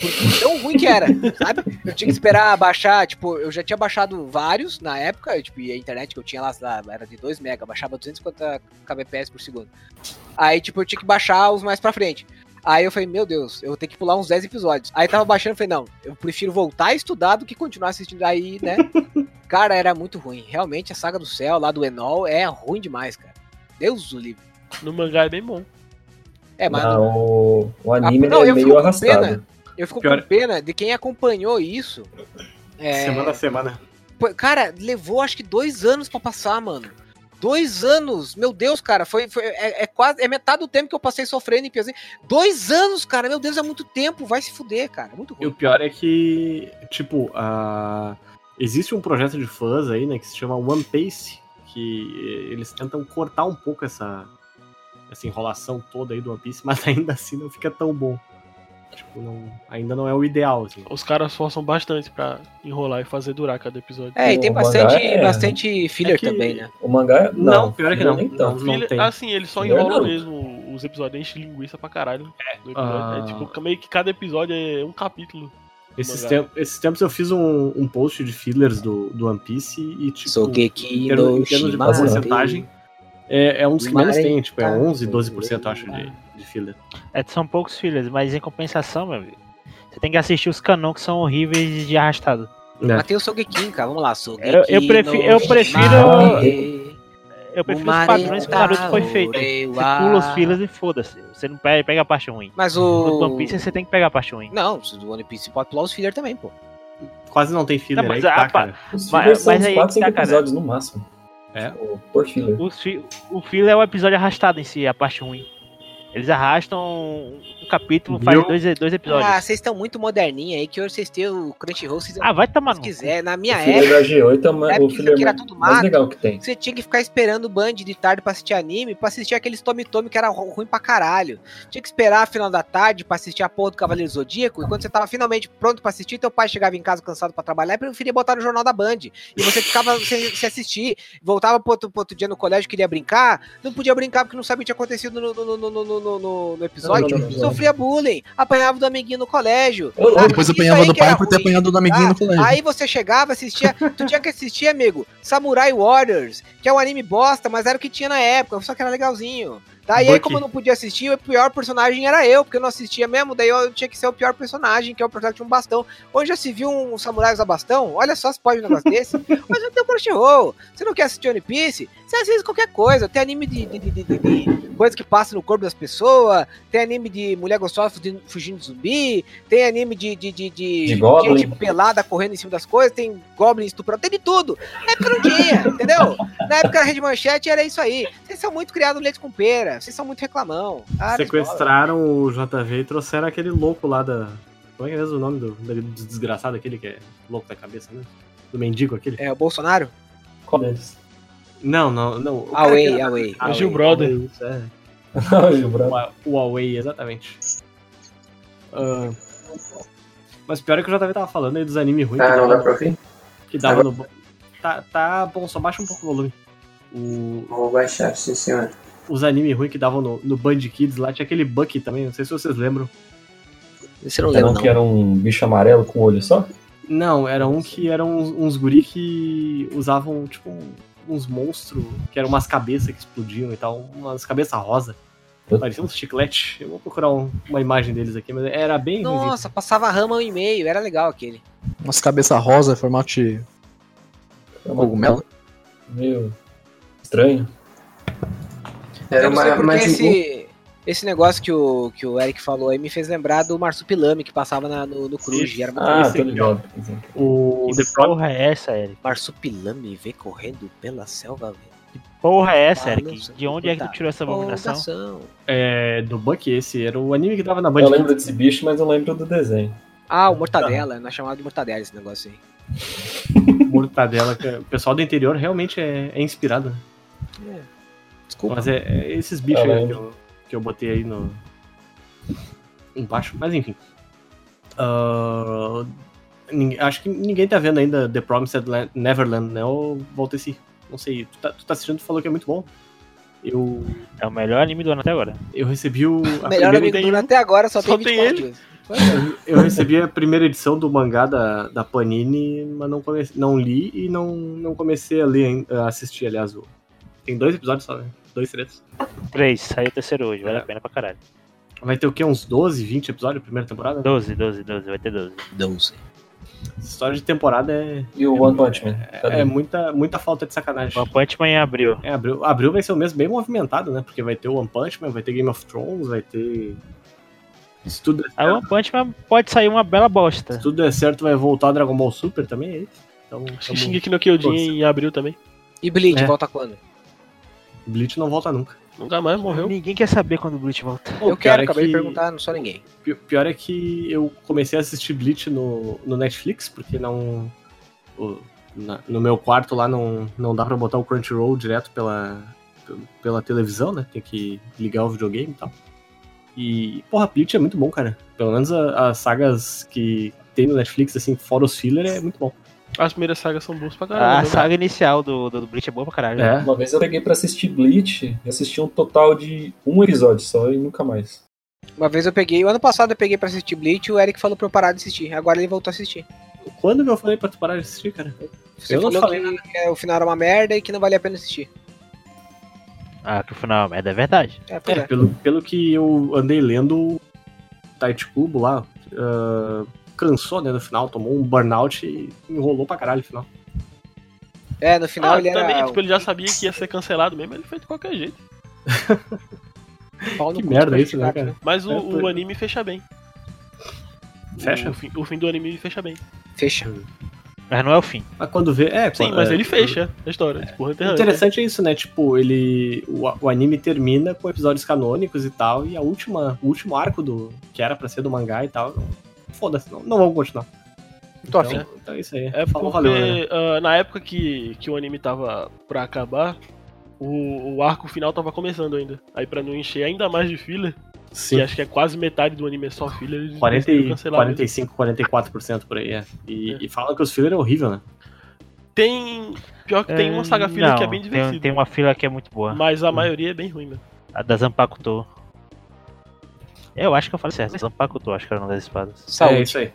Porque tão ruim que era, sabe? Eu tinha que esperar baixar, tipo, eu já tinha baixado vários na época, tipo, e a internet que eu tinha lá, lá, era de 2 mega, baixava 250 kbps por segundo. Aí, tipo, eu tinha que baixar os mais pra frente. Aí eu falei, meu Deus, eu vou ter que pular uns 10 episódios. Aí tava baixando, falei, não, eu prefiro voltar a estudar do que continuar assistindo aí, né? Cara, era muito ruim. Realmente, a saga do céu lá do Enol é ruim demais, cara. Deus do livre. No mangá é bem bom. É, mas Não, o, o anime Ah, não, ele eu é fico meio com arrastado. pena. eu fico Pior- com pena de quem acompanhou isso. É, Semana a semana. Cara, levou acho que dois anos pra passar, mano. Dois anos! Meu Deus, cara, foi, foi- é, é quase. É metade do tempo que eu passei sofrendo em Piauí. Dois anos, cara, meu Deus, é muito tempo. Vai se fuder, cara. é Muito E o ruim. pior é que, tipo, a... existe um projeto de fãs aí, né, que se chama One Piece, que eles tentam cortar um pouco essa, essa enrolação toda aí do One Piece, mas ainda assim não fica tão bom. Tipo, não- ainda não é o ideal, assim. Os caras forçam bastante pra enrolar e fazer durar cada episódio. É, e tem o bastante, é- bastante filler é que- também, né? O mangá, não. Não, pior é que não. Nem tanto. Não Filler- tem. assim, eles só Filler enrolam não. mesmo os episódios, enche linguiça pra caralho. no episódio. Ah. É tipo, meio que cada episódio é um capítulo. Esses, mangá. tem- esses tempos eu fiz um, um post de fillers do, do One Piece e, tipo, Sogeki em termos, no em termos de porcentagem, é, é um dos que menos tem, tipo, é tá. 11, 12% eu acho de, de filler. É, são poucos filhos, mas em compensação, meu amigo. Você tem que assistir os canon que são horríveis de arrastado. Mas tem o Sogekin, cara. Vamos lá, Sogekin. Eu- eu prefi- eu prefiro-. Eu prefiro O os padrões que o Naruto foi feito. Você pula os filhos e foda-se. Você não pega, pega a parte ruim. Mas No o. One Piece você tem que pegar a parte ruim. Não, do One Piece pode pular os filler também, pô. Quase não tem filler Não, aí, mas que tá, cara. Os Mas- fillers são mas uns aí 4, 5 tá, cara. episódios no máximo. É? Por filler. Fi- o filler é o episódio arrastado em si, a parte ruim. Eles arrastam um capítulo, faz dois, dois episódios. Ah, vocês estão muito moderninha aí, que hoje vocês têm o Crunchyroll, vocês Ah, vai tomar se quiser. Na O minha filler época, da G8 é uma- é o filler isso aqui era mais, tudo mais mato. legal que tem. você tinha que ficar esperando o Band de tarde pra assistir anime, pra assistir aqueles Tome Tome que era ru- ruim pra caralho. Tinha que esperar a final da tarde pra assistir a porra do Cavaleiro Zodíaco, e quando você tava finalmente pronto pra assistir, teu pai chegava em casa cansado pra trabalhar e preferia botar no jornal da Band. E você ficava sem se assistir, voltava pro outro, pro outro dia no colégio, queria brincar, não podia brincar porque não sabia o que tinha acontecido no, no, no, no, no, no- no episódio. Não, não, não. Sofria bullying, apanhava do amiguinho no colégio. Depois apanhava do pai por ter apanhado do amiguinho Ah, no colégio. Aí você chegava, assistia. Tu tinha que assistir, amigo, Samurai Warriors, que é um anime bosta, mas era o que tinha na época, só que era legalzinho. Daí aí, Bucky. como eu não podia assistir, o pior personagem era eu, porque eu não assistia mesmo, daí eu tinha que ser o pior personagem, que é o personagem que tinha um bastão. Hoje já se viu um samurai usar bastão? Olha só se pode um negócio desse. Mas não tem o Crunchyroll. Você não quer assistir One Piece? Você assiste qualquer coisa. Tem anime de, de, de, de- de- de coisa que passa no corpo das pessoas, tem anime de mulher gostosa fugindo- fugindo de zumbi, tem anime de, de, de, de, gente pelada correndo em cima das coisas, tem Goblin estuprando, tem de tudo. Na época não tinha, entendeu? Na época a Rede Manchete era isso aí. Vocês são muito criados no leite com pera, vocês são muito reclamão. Ah, Sequestraram o JV e trouxeram aquele louco lá da. Como é que é mesmo o nome do, do desgraçado aquele que é louco da cabeça mesmo? Do mendigo aquele? É o Bolsonaro? Qual deles? Não, não, não. o Away, era- Away. Away, Gil Brother. Away, isso, é. o Brother. O- O Huawei, exatamente. Ah, mas pior é que o JV tava falando aí dos animes ruins Ah, que não dá pra ouvir? que dava no. Tá, tá bom, só baixa um pouco o volume. O, Vou baixar, sim senhor. Os animes ruins que davam no, no Band Kids lá, tinha aquele Bucky também, não sei se vocês lembram. Você não Era lembra, um não. que era um bicho amarelo com olho só? Não, era um que eram uns, uns guri que usavam, tipo, um- uns monstros, que eram umas cabeças que explodiam e tal, umas cabeças rosa. Parecia um chiclete. Eu vou procurar um- uma imagem deles aqui, mas era bem. Nossa, passava rama e meio, era legal aquele. Umas cabeça rosa, formato de É uma cogumelo. meio estranho. Era eu sei uma, porque uma esse, esse negócio que o, que o Eric falou aí me fez lembrar do Marsupilame que passava na- no, no Cruz. Era muito Ah, tô ligado. O Que porra é essa, Eric? Marsupilame vê correndo pela selva. Porra é essa, Ah, Eric? De onde é que tu tirou essa abominação? É, do Buck, esse era o anime que tava na Band. Eu lembro desse bicho, mas não lembro do desenho. Ah, o Mortadela, nós chamávamos de Mortadela esse negócio aí. Mortadela. que O pessoal do interior realmente é, é inspirado. né? Desculpa. Mas é, é esses bichos aí que lembro. eu, que eu botei aí no. embaixo. Mas enfim. Ninguém- acho que ninguém tá vendo ainda The Promised Land- Neverland, né? Ou Volteci. Não sei. Tu tá, tu tá assistindo, tu falou que é muito bom. Eu, É o melhor anime do ano até agora. eu recebi o. a Melhor tem do um- até agora só, só tem tem 24 ele. dias. Eu recebi a primeira edição do mangá da, da Panini, mas não, comecei, não li e não, não comecei a ler, a assistir, aliás. o- Tem dois episódios só, né? Dois, três. Três, saiu o terceiro hoje, vale É. a pena pra caralho. Vai ter o quê? Uns 12, 20 episódios, primeira temporada? 12, 12, 12, vai ter 12. 12. Essa história de temporada é, E o One Punch Man? Cadê? é muita, muita falta de sacanagem. One Punch Man em abril. É, abril, abril vai ser o mês bem movimentado, né? Porque vai ter o One Punch Man, vai ter Game of Thrones, vai ter. Se tudo A certo, One Punch Man pode sair uma bela bosta. se tudo der certo vai voltar o Dragon Ball Super também, é isso? Então, Acho que tamo- Shingeki no Kyojin em abril também. E Bleach, É. volta quando? Bleach não volta nunca. Nunca mais morreu. Ninguém quer saber quando o Bleach volta. Pô, eu quero, é acabei que- de perguntar, não sou ninguém. Pi- Pior é que eu comecei a assistir Bleach no, no Netflix, porque não. o- na- no meu quarto lá não, não dá pra botar o Crunchyroll direto pela, pela televisão, né? Tem que ligar o videogame e tal. E, porra, Bleach é muito bom, cara. Pelo menos as sagas que tem no Netflix, assim, fora os filler, é muito bom. As primeiras sagas são boas pra caralho. A né? saga inicial do, do, do Bleach é boa pra caralho. É. Uma vez eu peguei pra assistir Bleach e assisti um total de um episódio só e nunca mais. Uma vez eu peguei, o ano passado eu peguei pra assistir Bleach e o Eric falou pra eu parar de assistir. Agora ele voltou a assistir. Quando que eu falei pra tu parar de assistir, cara? Você Eu não falei que é, o final era uma merda e que não valia a pena assistir. Ah, que o final é é verdade. É, É, é. pelo, pelo que eu andei lendo, o Tite Kubo lá ah, cansou, né, no final, tomou um burnout e enrolou pra caralho no final. É, no final Ah, ele era também, tipo, ele já sabia que ia ser cancelado mesmo, ele fez de qualquer jeito. que merda dos isso, né, cara? Mas o, É, o anime fecha bem. Fecha? O fim, o fim do anime fecha bem. Fecha. Mas não é o fim. Mas quando vê. É, Sim, mas é, ele fecha a história. Tipo, Hunter. interessante é isso, né? Tipo, ele. O, o anime termina com episódios canônicos e tal, e a última, o último arco do. que era pra ser do mangá e tal. Não- Foda-se, não, não vamos continuar. Tô Então, afim. então é isso aí. É Falou, porque valeu, né? ah, na época que, que o anime tava pra acabar, o, o arco final tava começando ainda. Aí pra não encher ainda mais de filler, que Sim. acho que é quase metade do anime é só filler, eles 40, decidiram e- cancelar mesmo. 45, 44% por aí, é. E, É. e falam que os filler é horrível, né? Tem. Pior que tem uma saga filler não, que é bem tem, divertida. tem uma fila que é muito boa. Mas a maioria é bem ruim, mesmo. A da Zanpakuto. Eu acho que eu falei certo. Zampakuto, acho que era uma das espadas. É Saúde. isso aí.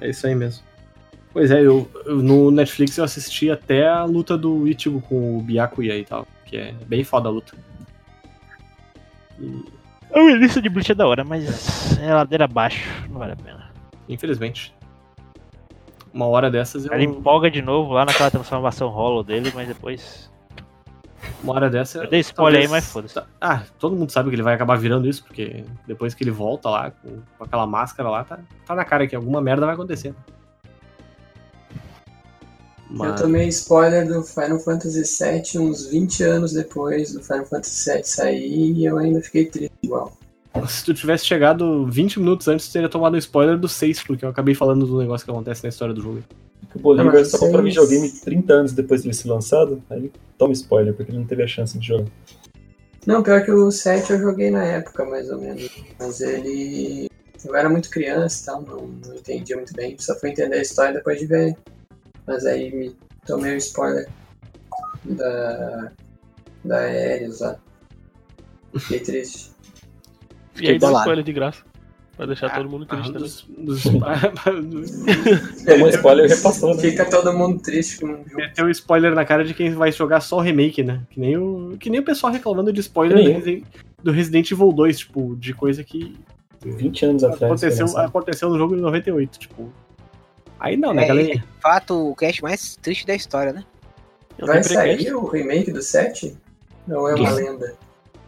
É isso aí mesmo. Pois é, eu, eu- no Netflix eu assisti até a luta do Ichigo com o Byakuya e tal, que é bem foda a luta. E, O início de Bleach é da hora, mas é ladeira abaixo. Não vale a pena. infelizmente. Uma hora dessas eu. Ele empolga de novo lá naquela transformação rolo dele, mas depois. Uma hora dessa. Eu dei spoiler aí, talvez- mas foda-se. tá- Ah, todo mundo sabe que ele vai acabar virando isso, porque depois que ele volta lá com, com aquela máscara lá, tá, tá na cara que alguma merda vai acontecer. Eu Mas, tomei spoiler do Final Fantasy VII uns 20 anos depois do Final Fantasy VII sair e eu ainda fiquei triste igual. se tu tivesse chegado 20 minutos antes, tu teria tomado o spoiler do 6, porque eu acabei falando do negócio que acontece na história do jogo. O Bolívar só comprou vocês- videogame 30 anos depois de ele ser lançado, aí ele toma spoiler, porque ele não teve a chance de jogar. Não, pior que o 7 eu joguei na época, mais ou menos. Mas ele. Eu era muito criança e tal, não, não entendia muito bem. Só fui entender a história depois de ver. Mas aí me tomei o spoiler da. da Aéreos lá. Fiquei triste. E aí dá spoiler de graça. Vai deixar todo mundo triste também. dos, dos, Tomou spoiler repassou, né? Fica todo mundo triste com o jogo. Meteu um spoiler na cara de quem vai jogar só o remake, né? Que nem o, que nem o pessoal reclamando de spoiler do. Resident, do Resident Evil 2, tipo, de coisa que 20 anos atrás. aconteceu, lançado. aconteceu no jogo de 98, tipo. Aí não, né, É, galera? De fato, o cast mais triste da história, né? Não Vai tem sair o remake do 7? Ou é uma lenda?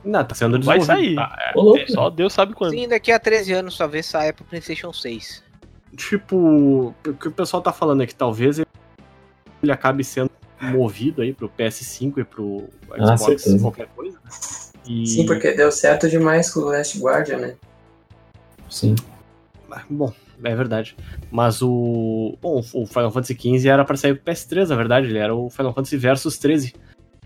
Não, tá sendo Vai sair. Ô, louco, Só Deus sabe quando. Sim, daqui a 13 anos talvez saia pro PlayStation 6. Tipo, o que o pessoal tá falando é que talvez ele acabe sendo movido aí pro PS5 e pro Ah, Xbox, certeza. qualquer coisa. E, Sim, porque deu certo demais com o Last Guardian, né? Sim. Bom, é verdade. Mas o. Bom, o Final Fantasy XV era pra sair pro PS3, na verdade. Ele era o Final Fantasy Versus 13.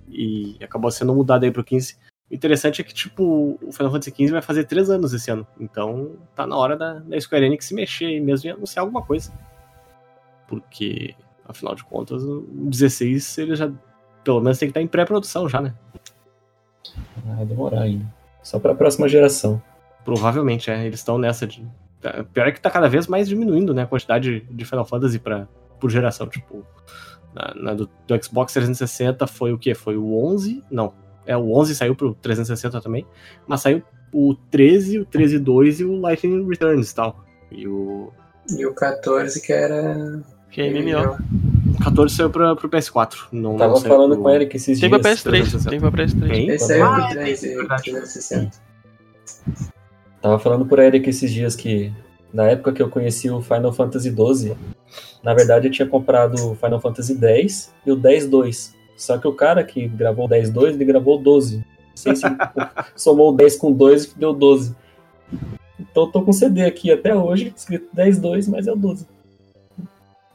E acabou sendo mudado aí pro 15. O interessante é que, tipo, o Final Fantasy XV vai fazer 3 anos esse ano. Então tá na hora da, da Square Enix se mexer aí mesmo e anunciar alguma coisa. Porque, afinal de contas, o 16 ele já. Pelo menos tem que estar em pré-produção já, né? Ah, Vai demorar ainda. Só pra próxima geração. Provavelmente, é. Eles estão nessa de. tá- Pior é que tá cada vez mais diminuindo, né? A quantidade de Final Fantasy pra, por geração. Tipo, na, na do, do Xbox 360 foi o quê? Foi o 11? Não. É, o 11 saiu pro 360 também. Mas saiu o 13, o 13.2 e o Lightning Returns e tal. E o E o 14 que era. Que é MMO. o 14 saiu pra, pro PS4. Não, Tava não saiu falando pro- com o Eric esses Tem pra dias. PS3. 360. Tem pra PS3. Tem? Esse aí é Ah, o 3 é e verdade. 360. Tava falando por Eric esses dias que na época que eu conheci o Final Fantasy XII, na verdade eu tinha comprado o Final Fantasy X e o 10-2. Só que o cara que gravou o 10-2, ele gravou o 12. Não sei se somou o 10 com 2 e deu 12. Então eu tô com CD aqui até hoje, escrito 10-2, mas é o 12.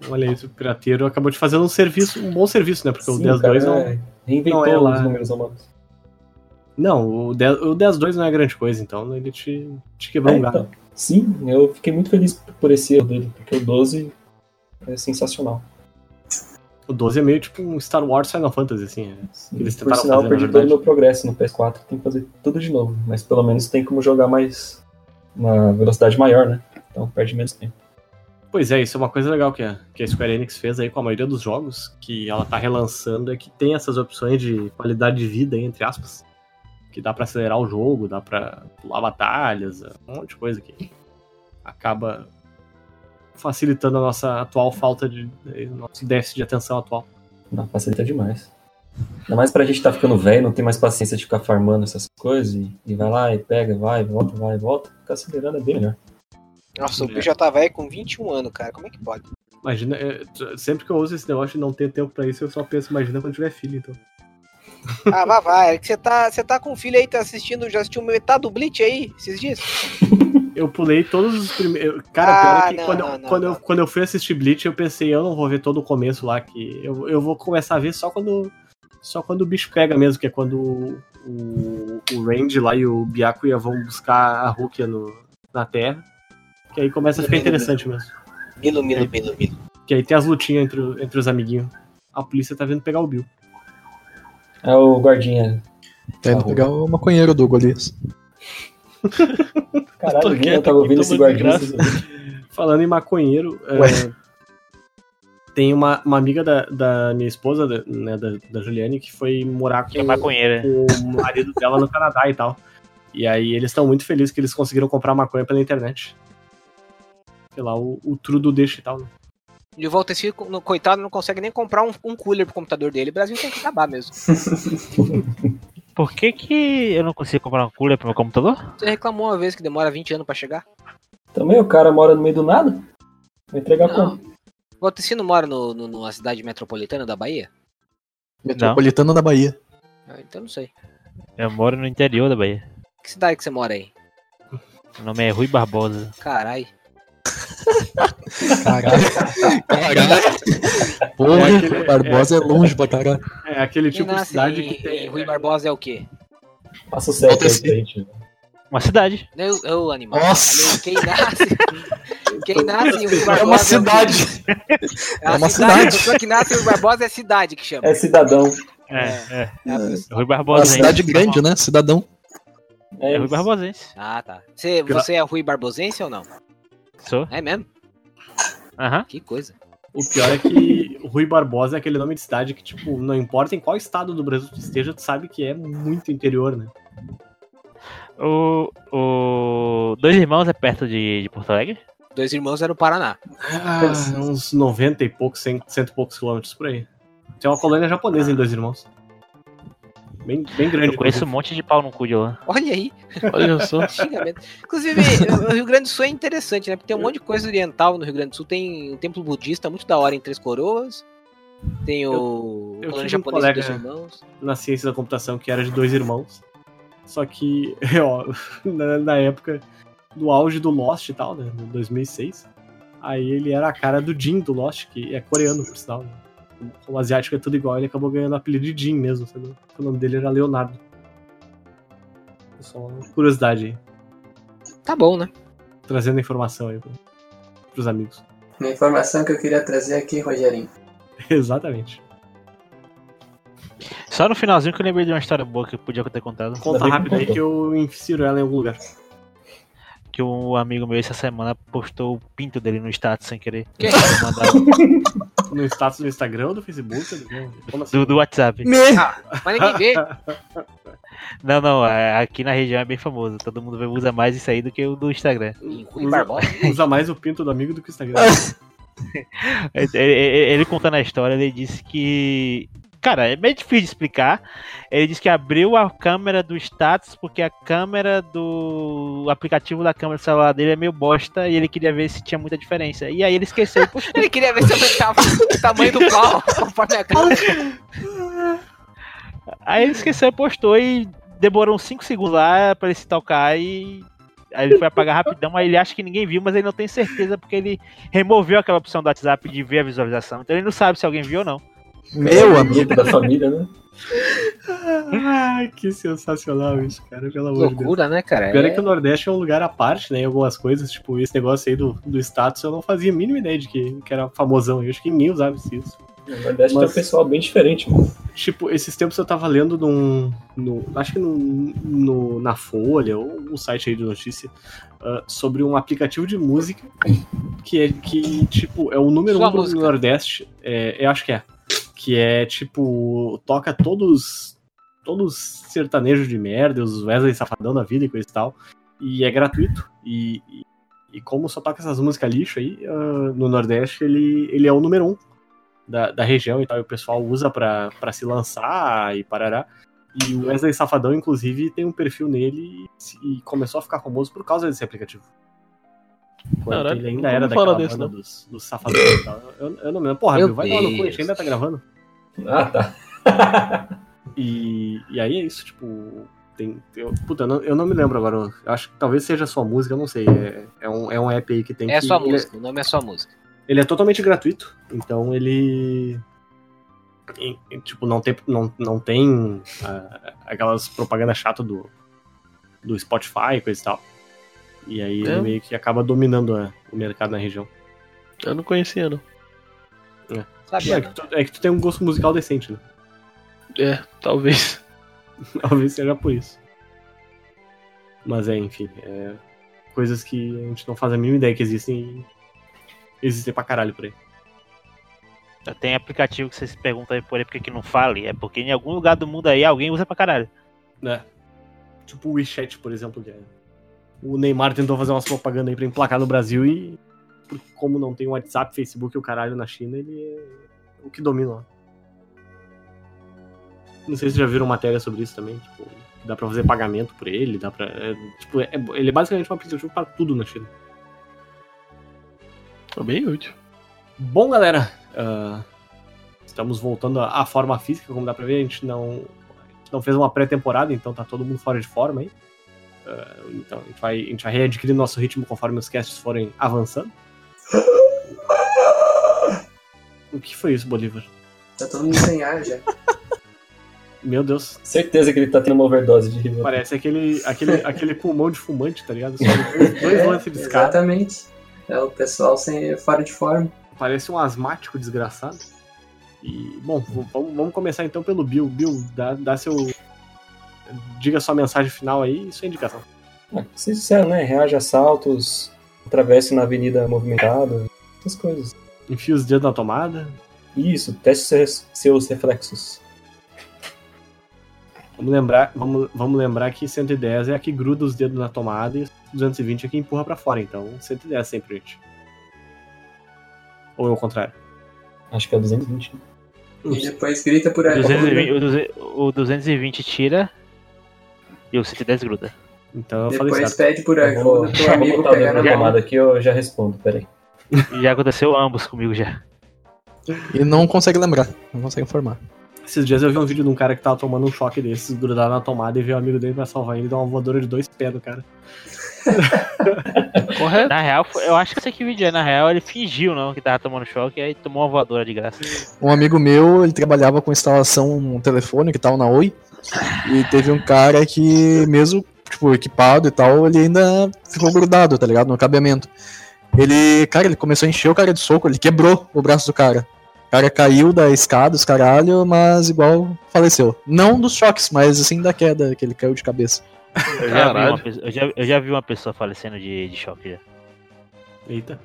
Olha isso, o pirateiro acabou de fazer um serviço, um bom serviço, né? Porque Sim, o 10.2 cara, não. é, Reinventou não é lá. os números romanos. Não, o 10 o 10.2 não é grande coisa, então ele te, te quebrou É, um gato. então, sim, eu fiquei muito feliz por esse erro dele, porque o 12 é sensacional. O 12 é meio tipo um Star Wars Final Fantasy, assim. é. Sim, Eles Por tentaram sinal, fazer, eu perdi todo o meu progresso no PS4, tem que fazer tudo de novo. Mas pelo menos tem como jogar mais. uma velocidade maior, né? Então perde menos tempo. Pois é, isso é uma coisa legal que a, que a Square Enix fez aí com a maioria dos jogos, que ela tá relançando, é que tem essas opções de qualidade de vida, aí, entre aspas. Que dá pra acelerar o jogo, dá pra pular batalhas, um monte de coisa que acaba facilitando a nossa atual falta de. nosso déficit de atenção atual. Não, facilita demais. Ainda mais pra gente que tá ficando velho, não tem mais paciência de ficar farmando essas coisas e, e vai lá e pega, vai, volta, vai, volta. Ficar acelerando é bem melhor. Nossa, o É. bicho já tá velho com 21 anos, cara. Como é que pode? Imagina, é, sempre que eu uso esse negócio de não ter tempo pra isso, eu só penso, imagina quando tiver filho, então. Ah, vai, vai. É que você tá, você tá com o filho aí, tá assistindo, já assistiu metade do Bleach aí, esses dias? Eu pulei todos os primeiros. Cara, Ah, pior é que não, quando, não, eu, não, quando, não. Eu, quando eu fui assistir Bleach, eu pensei, eu não vou ver todo o começo lá, que eu, eu vou começar a ver só quando. Só quando o bicho pega mesmo, que é quando o, o, o Randy lá e o Byakuya vão buscar a Rukia no, na Terra. Que aí começa a ficar interessante mesmo. Milo, milo, milo, milo. Que aí tem as lutinhas entre, entre os amiguinhos. A polícia tá vindo pegar o Bill. É o guardinha. Tá indo pegar o maconheiro do Golias. Caralho, nem quieto eu tava ouvindo esse graça. Falando em maconheiro, é, tem uma, uma amiga da, da minha esposa, da- né, da, da Juliane, que foi morar com, Que é maconheira. com o marido dela no Canadá e tal. E aí eles estão muito felizes que eles conseguiram comprar maconha pela internet. Sei lá, o, o Trudo deixa e tal, né? E o Valteci, no- coitado, não consegue nem comprar um, um cooler pro computador dele. O Brasil tem que acabar mesmo. Por que que eu não consigo comprar um cooler pro meu computador? Você reclamou uma vez que demora 20 anos pra chegar? Também o cara mora no meio do nada. Vai entregar Não. como? O Valteci não mora no, no- numa cidade metropolitana da Bahia? Metropolitano da Bahia. Ah, então não sei. Eu moro no interior da Bahia. Que cidade que você mora aí? Meu nome é Rui Barbosa. Carai. Caralho. Caralho. Porra, É aquele- Barbosa é, longe pra caralho. É aquele tipo de cidade em, que tem. em Rui Barbosa é o quê? Passa o aí pra gente. Uma cidade. Eu, eu animal. Nossa. Falei, Quem nasce. Quem nasce em Rui Barbosa. É uma o quê? cidade. É, É uma cidade. A pessoa que nasce em Rui Barbosa é cidade que chama. É cidadão. É, é. É Rui Uma Barbosa. hein? cidade grande, né? Cidadão. É, Rui. Barbosense. Ah, tá. Você, você é Rui Barbosense ou não? Sou. É mesmo? Aham. Que coisa. O pior é que Rui Barbosa é aquele nome de cidade que, tipo, não importa em qual estado do Brasil tu esteja, tu sabe que é muito interior, né? O, o Dois Irmãos é perto de, de Porto Alegre? Dois irmãos eram no Paraná. Ah, uns 90 e poucos, 100, cento e poucos quilômetros por aí. Tem uma colônia japonesa em Dois Irmãos. Bem, bem grande. Eu conheço um monte de pau no cu de lá. Olha aí, Olha só. Inclusive, o Rio Grande do Sul é interessante, né? Porque tem um monte de coisa oriental no Rio Grande do Sul. Tem um templo budista muito da hora em Três Coroas. Tem o eu um de colega- Dois Irmãos. na ciência da computação que era de dois irmãos. Só que, ó, na, na época do auge do Lost e tal, né, em 2006, aí ele era a cara do Jin do Lost, que é coreano, por sinal. Né? O asiático é tudo igual, ele acabou ganhando o apelido de Jin mesmo, sabe? O nome dele era Leonardo. Só uma curiosidade aí, Tá bom, né? trazendo informação aí pro, pros amigos. A informação que eu queria trazer aqui, Rogerinho. Exatamente. Só no finalzinho que eu lembrei de uma história boa que eu podia ter contado. Conta rápido aí que eu insiro ela em algum lugar. Que um amigo meu essa semana postou o pinto dele no status sem querer. Que? Mandava- No status do Instagram ou do Facebook? Como assim? do, do WhatsApp. Mas ninguém vê. Não, não, é- aqui na região é bem famoso. Todo mundo usa mais isso aí do que o do Instagram. Usa-. Usa mais o pinto do amigo do que o Instagram. Ele, ele- ele contando a história, ele disse que. Cara, é meio difícil de explicar. Ele disse que abriu a câmera do status porque a câmera do o aplicativo da câmera do celular dele é meio bosta e ele queria ver se tinha muita diferença. E aí ele esqueceu e postou. Ele queria ver se aumentava o tamanho do pau conforme a câmera. Aí ele esqueceu e postou e demorou uns 5 segundos lá pra ele se tocar e. Aí ele foi apagar rapidão, aí ele acha que ninguém viu, mas ele não tem certeza porque ele removeu aquela opção do WhatsApp de ver a visualização. Então ele não sabe se alguém viu ou não. Meu amigo. da família, né? Ai, que sensacional isso, cara, pelo amor de Deus. Loucura, né, cara? Pior é É- que o Nordeste é um lugar à parte, né? Em algumas coisas, tipo, esse negócio aí do, do status, eu não fazia a mínima ideia de que, que era famosão. Eu acho que ninguém usava isso. O Nordeste Mas- tem um pessoal bem diferente, mano. Tipo, esses tempos eu tava lendo num. No, acho que num- no, na Folha, ou um site aí de notícia, ah, sobre um aplicativo de música que é que, tipo, é o número Sua um do música. Nordeste. É, eu acho que é. Que é, tipo, toca todos. Todos sertanejos de merda, os Wesley Safadão da vida e coisa e tal. E é gratuito. E, e, como só toca essas músicas lixo aí, ah, no Nordeste, ele, ele é o número um da, da região e tal, e o pessoal usa pra se lançar e parará. E o Wesley Safadão, inclusive, tem um perfil nele e começou a ficar famoso por causa desse aplicativo. Quando ele ainda era daquela desse, banda dos, dos Safadões e tal. Eu, eu não me lembro. Porra, Meu Bill, vai lá no cu, a gente ainda tá gravando. Ah, tá. E, e aí é isso, tipo. Tem, eu, puta, eu não, eu não me lembro agora. Eu acho que talvez seja a sua música, eu não sei. É, é, um, é um app aí que tem É que. sua ele- música, o nome é sua música. ele é totalmente gratuito, então ele. e- e, Tipo, não tem, não, não tem ah, aquelas propagandas chatas do, do Spotify e coisa e tal. E aí É. ele meio que acaba dominando a- o mercado na região. Eu não conhecia, não. Sabia? É que, tu, é que tu tem um gosto musical decente, né? É, talvez. Talvez seja por isso. Mas é, enfim, é coisas que a gente não faz a mínima ideia que existem e existem pra caralho por aí. Tem aplicativo que vocês perguntam aí por aí por que não fale. É porque em algum lugar do mundo aí alguém usa pra caralho. né? Tipo o WeChat, por exemplo, que é. O Neymar tentou fazer umas propagandas aí pra emplacar no Brasil e como não tem WhatsApp, Facebook e o caralho na China, ele é o que domina lá. Não sei se já viram matéria sobre isso também, tipo, dá pra fazer pagamento por ele, dá pra. é, tipo, é- ele é basicamente um aplicativo pra tudo na China. É bem útil. Bom, galera, ah, estamos voltando à à forma física, como dá pra ver, a gente não, a gente não fez uma pré-temporada, então tá todo mundo fora de forma aí. Ah, então a gente, vai, a gente vai readquirir nosso ritmo conforme os casts forem avançando. O que foi isso, Bolívar? Tá todo mundo sem ar já. Meu Deus, Certeza que ele tá tendo uma overdose de Rivotril. parece aquele, aquele, aquele pulmão de fumante, tá ligado? Só dois, dois lances de escada. Exatamente. É o pessoal sem, fora de forma. Parece um asmático desgraçado. E, bom, vamos, vamos começar então pelo Bill. Bill, dá, dá seu. Diga sua mensagem final aí e sua indicação. Ah, ser sincero, né? Reage a assaltos, atravesse na avenida movimentada, essas coisas. Enfia os dedos na tomada. Isso, teste seus, seus reflexos. Vamos lembrar, vamos, vamos lembrar que 110 é a que gruda os dedos na tomada e 220 é a que empurra pra fora. Então 110 sempre, gente. Ou é o contrário? Acho que é 220. né? E depois grita por aí. 220, o, 200 o 220 tira e o 110 gruda. Então eu falei Depois pede por Eu vou, ajuda pro vou amigo pegar na tomada aqui eu já respondo, peraí. E já aconteceu ambos comigo já. E não consegue lembrar, não consegue informar. Esses dias eu vi um vídeo de um cara que tava tomando um choque desses, grudado na tomada, e veio o amigo dele pra salvar ele e deu uma voadora de dois pés no cara. Correto? Na real, eu acho que esse aqui vídeo é, na real, ele fingiu não que tava tomando choque e aí tomou uma voadora de graça. Um amigo meu, ele trabalhava com instalação telefônica e tal na Oi. E teve um cara que, mesmo, tipo, equipado e tal, ele ainda ficou grudado, tá ligado? No cabeamento. Ele, cara, ele começou a encher o cara de soco, ele quebrou o braço do cara. O cara caiu da escada, os caralho, mas igual faleceu. Não dos choques, mas assim da queda, que ele caiu de cabeça. Eu já, vi uma, pessoa- eu, já, eu já vi uma pessoa falecendo de, de choque já. Eita.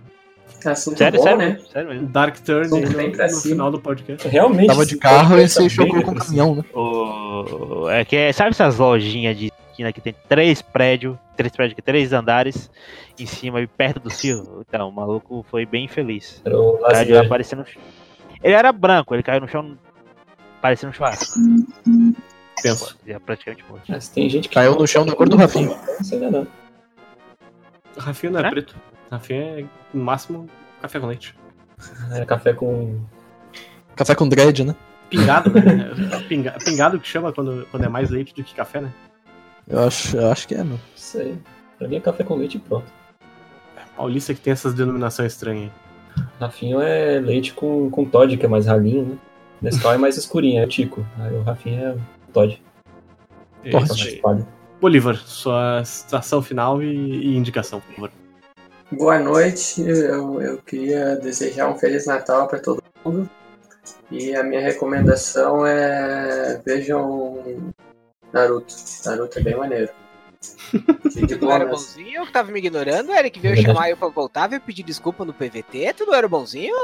Assunto Sério, bom, sério, né? mesmo, sério mesmo. Dark Turn no, no final do podcast. Realmente. Tava de carro e tá se bem chocou com o caminhão, né? O, é que é- sabe essas lojinhas de esquina que tem três prédios, três prédios, três andares em cima e perto do fio? Então, o maluco foi bem feliz. Era o Lazier. parecendo. um Ele era branco, ele caiu no chão parecendo um churrasco. Penso. Já praticamente morto. Mas tem gente que. Caiu no chão da cor do Rafinha. Não sei nada. Rafinha não é, É? preto. Rafinha é, no máximo, café com leite. É café com. Café com dread, né? Pingado, né? Pinga- pingado que chama quando, quando é mais leite do que café, né? Eu acho, eu acho que é, meu. Não sei. Pra mim é café com leite e pronto. Paulista que tem essas denominações estranhas. aí. Rafinho é leite com, com Todd, que é mais ralinho, né? Nescau é mais escurinho, é o Tico. Aí o Rafinha é Todd. Todd. Bolívar, sua citação final e, e indicação, por favor. Boa noite. Eu, eu queria desejar um Feliz Natal para todo mundo. E a minha recomendação é vejam Naruto. Naruto é bem maneiro. Cheio de Tu não era bonzinho que tava me ignorando, Eric? Veio Verdade. chamar eu pra voltar, veio pedir desculpa no PVT? Tu não era bonzinho?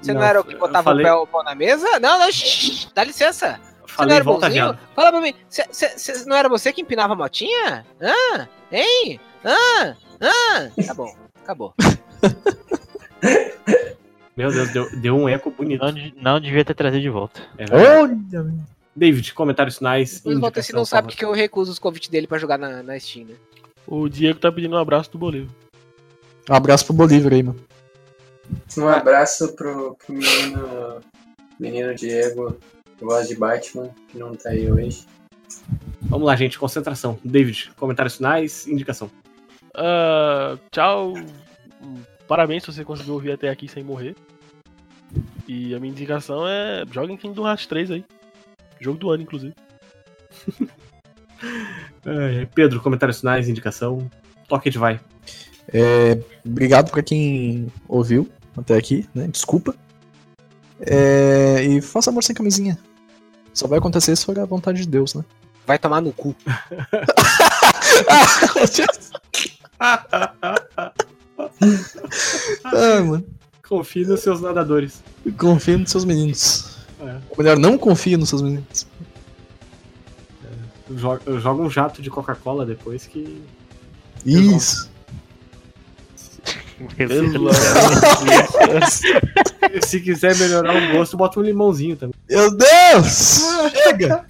Você não, Não, era o que botava falei- o, pé, o pau na mesa? Não, não, shh, dá licença. Você não Falei era volta bonzinho? viado. Fala pra mim, cê, cê- cê- não era você que empinava a motinha? Hã? Hein? Hã? Hã? Tá bom, acabou. Meu Deus, deu, deu um eco bonito. Não, não devia ter trazido de volta. É verdade. Olha! David, comentários finais. Depois volta se não sabe que eu recuso os convites dele pra jogar na, na Steam, né? O Diego tá pedindo um abraço do Bolívar. Um abraço pro Bolívar aí, mano. Um abraço pro, pro menino, menino Diego, que gosta de Batman, que não tá aí hoje. Vamos lá, gente, concentração. David, comentários finais, indicação. Ah, tchau. Parabéns se você conseguiu ouvir até aqui sem morrer. E a minha indicação é joguem Kingdom Hearts 3 aí. Jogo do ano, inclusive. É, Pedro, comentários finais, indicação. Toque de vai. Obrigado pra quem ouviu até aqui, né? Desculpa. É, e faça amor sem camisinha. Só vai acontecer se for a vontade de Deus, né? Vai tomar no cu. ah, mano. Confie nos seus nadadores. Confia nos seus meninos. É. Ou melhor, não confia nos seus meninos. Joga, joga um jato de Coca-Cola depois que. Isso. Pelo Se quiser melhorar o gosto, bota um limãozinho também. Meu Deus! Chega!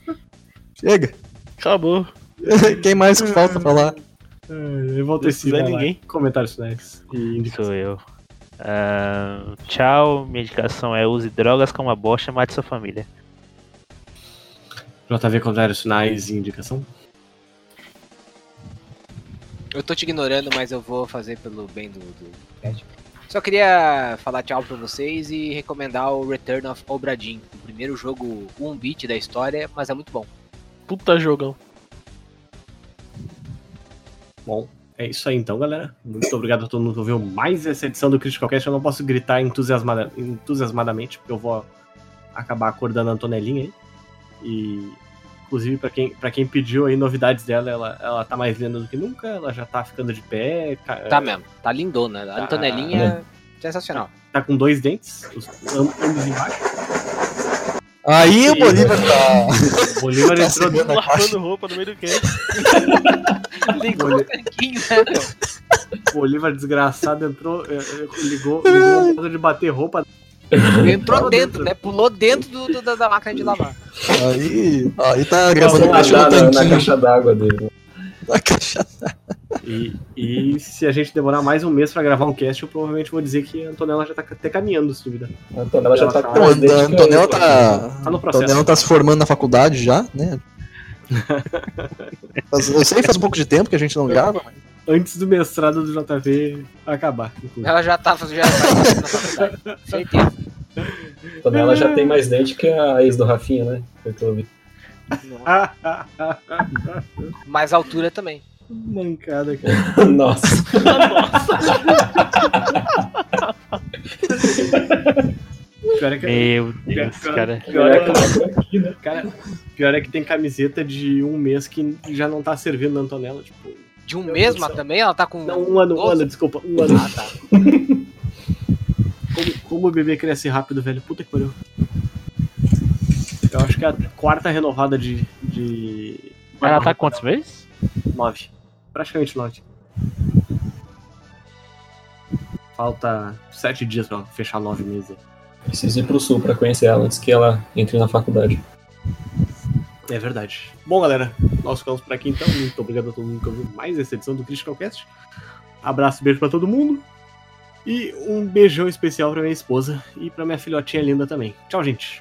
Chega! Acabou. Quem mais que falta falar? É, eu vou ter Se ninguém. Comentários finais. E indicação. Sou eu. Ah, tchau, minha indicação é use drogas como a bosta, mate sua família. JV, comentários finais e indicação. Eu tô te ignorando, mas eu vou fazer pelo bem do, do. Só queria falar tchau pra vocês e recomendar o Return of Obra Dinn, o primeiro jogo 1-bit da história, mas é muito bom. Puta jogão. Bom, é isso aí então, galera. Muito obrigado a todo mundo que ouviu mais essa edição do Critical Cast. Eu não posso gritar entusiasmada- entusiasmadamente, porque eu vou acabar acordando a Antonelinha aí. E inclusive, pra quem, pra quem pediu aí novidades dela, ela, ela tá mais linda do que nunca, ela já tá ficando de pé, ca- Tá mesmo, tá lindona. A Tá. Antonelinha, sensacional. tá com dois dentes, os, am- ambos embaixo. Aí o. Bolívar tá. O Bolívar Tá entrou, caixa. Lavando roupa no meio do cast. Ligou o tanquinho, né, meu? o Bolívar desgraçado entrou, eh, eh, ligou, ligou de bater roupa. Entrou dentro, dentro. né? Pulou dentro do, do- da, máquina de lavar. Aí, aí tá gravando na, na, caixa d'água dele. Na caixa. E, e se a gente demorar mais um mês pra gravar um cast, eu provavelmente vou dizer que a Antonella já tá até caminhando, se duvidar. A Antonella já tá com Pô, mais a eu, Antonella pô. tá. Tá no A processo. Antonella tá se formando na faculdade já, né? Eu sei, faz um pouco de tempo que a gente não grava. mas- Antes do mestrado do JV acabar. inclusive. Ela já tá já tá na faculdade. Certeza. Antonella já tem mais dente que a ex do Rafinha, né? Pelo que eu Mais altura também. Mancada, cara. Nossa. Pior é que, Meu Deus, Pior- cara. pior é que, aqui, né? cara, pior é que tem camiseta de um mês que já não tá servindo na Antonella. Tipo, De um mês, mas também ela tá com. não, um ano, um 12? ano, desculpa, um ano. Ah, tá. Como, como o bebê cresce rápido, velho. Puta que pariu. Eu acho que é a quarta renovada de. de... Ela tá quantos meses? Nove. Praticamente nove. Falta sete dias pra fechar nove meses. Preciso ir pro sul pra conhecer ela antes que ela entre na faculdade. É verdade. Bom, galera, nós ficamos por aqui então. Muito obrigado a todo mundo que ouviu mais essa edição do Critical Cast. Abraço e beijo pra todo mundo. E um beijão especial pra minha esposa e pra minha filhotinha linda também. Tchau, gente.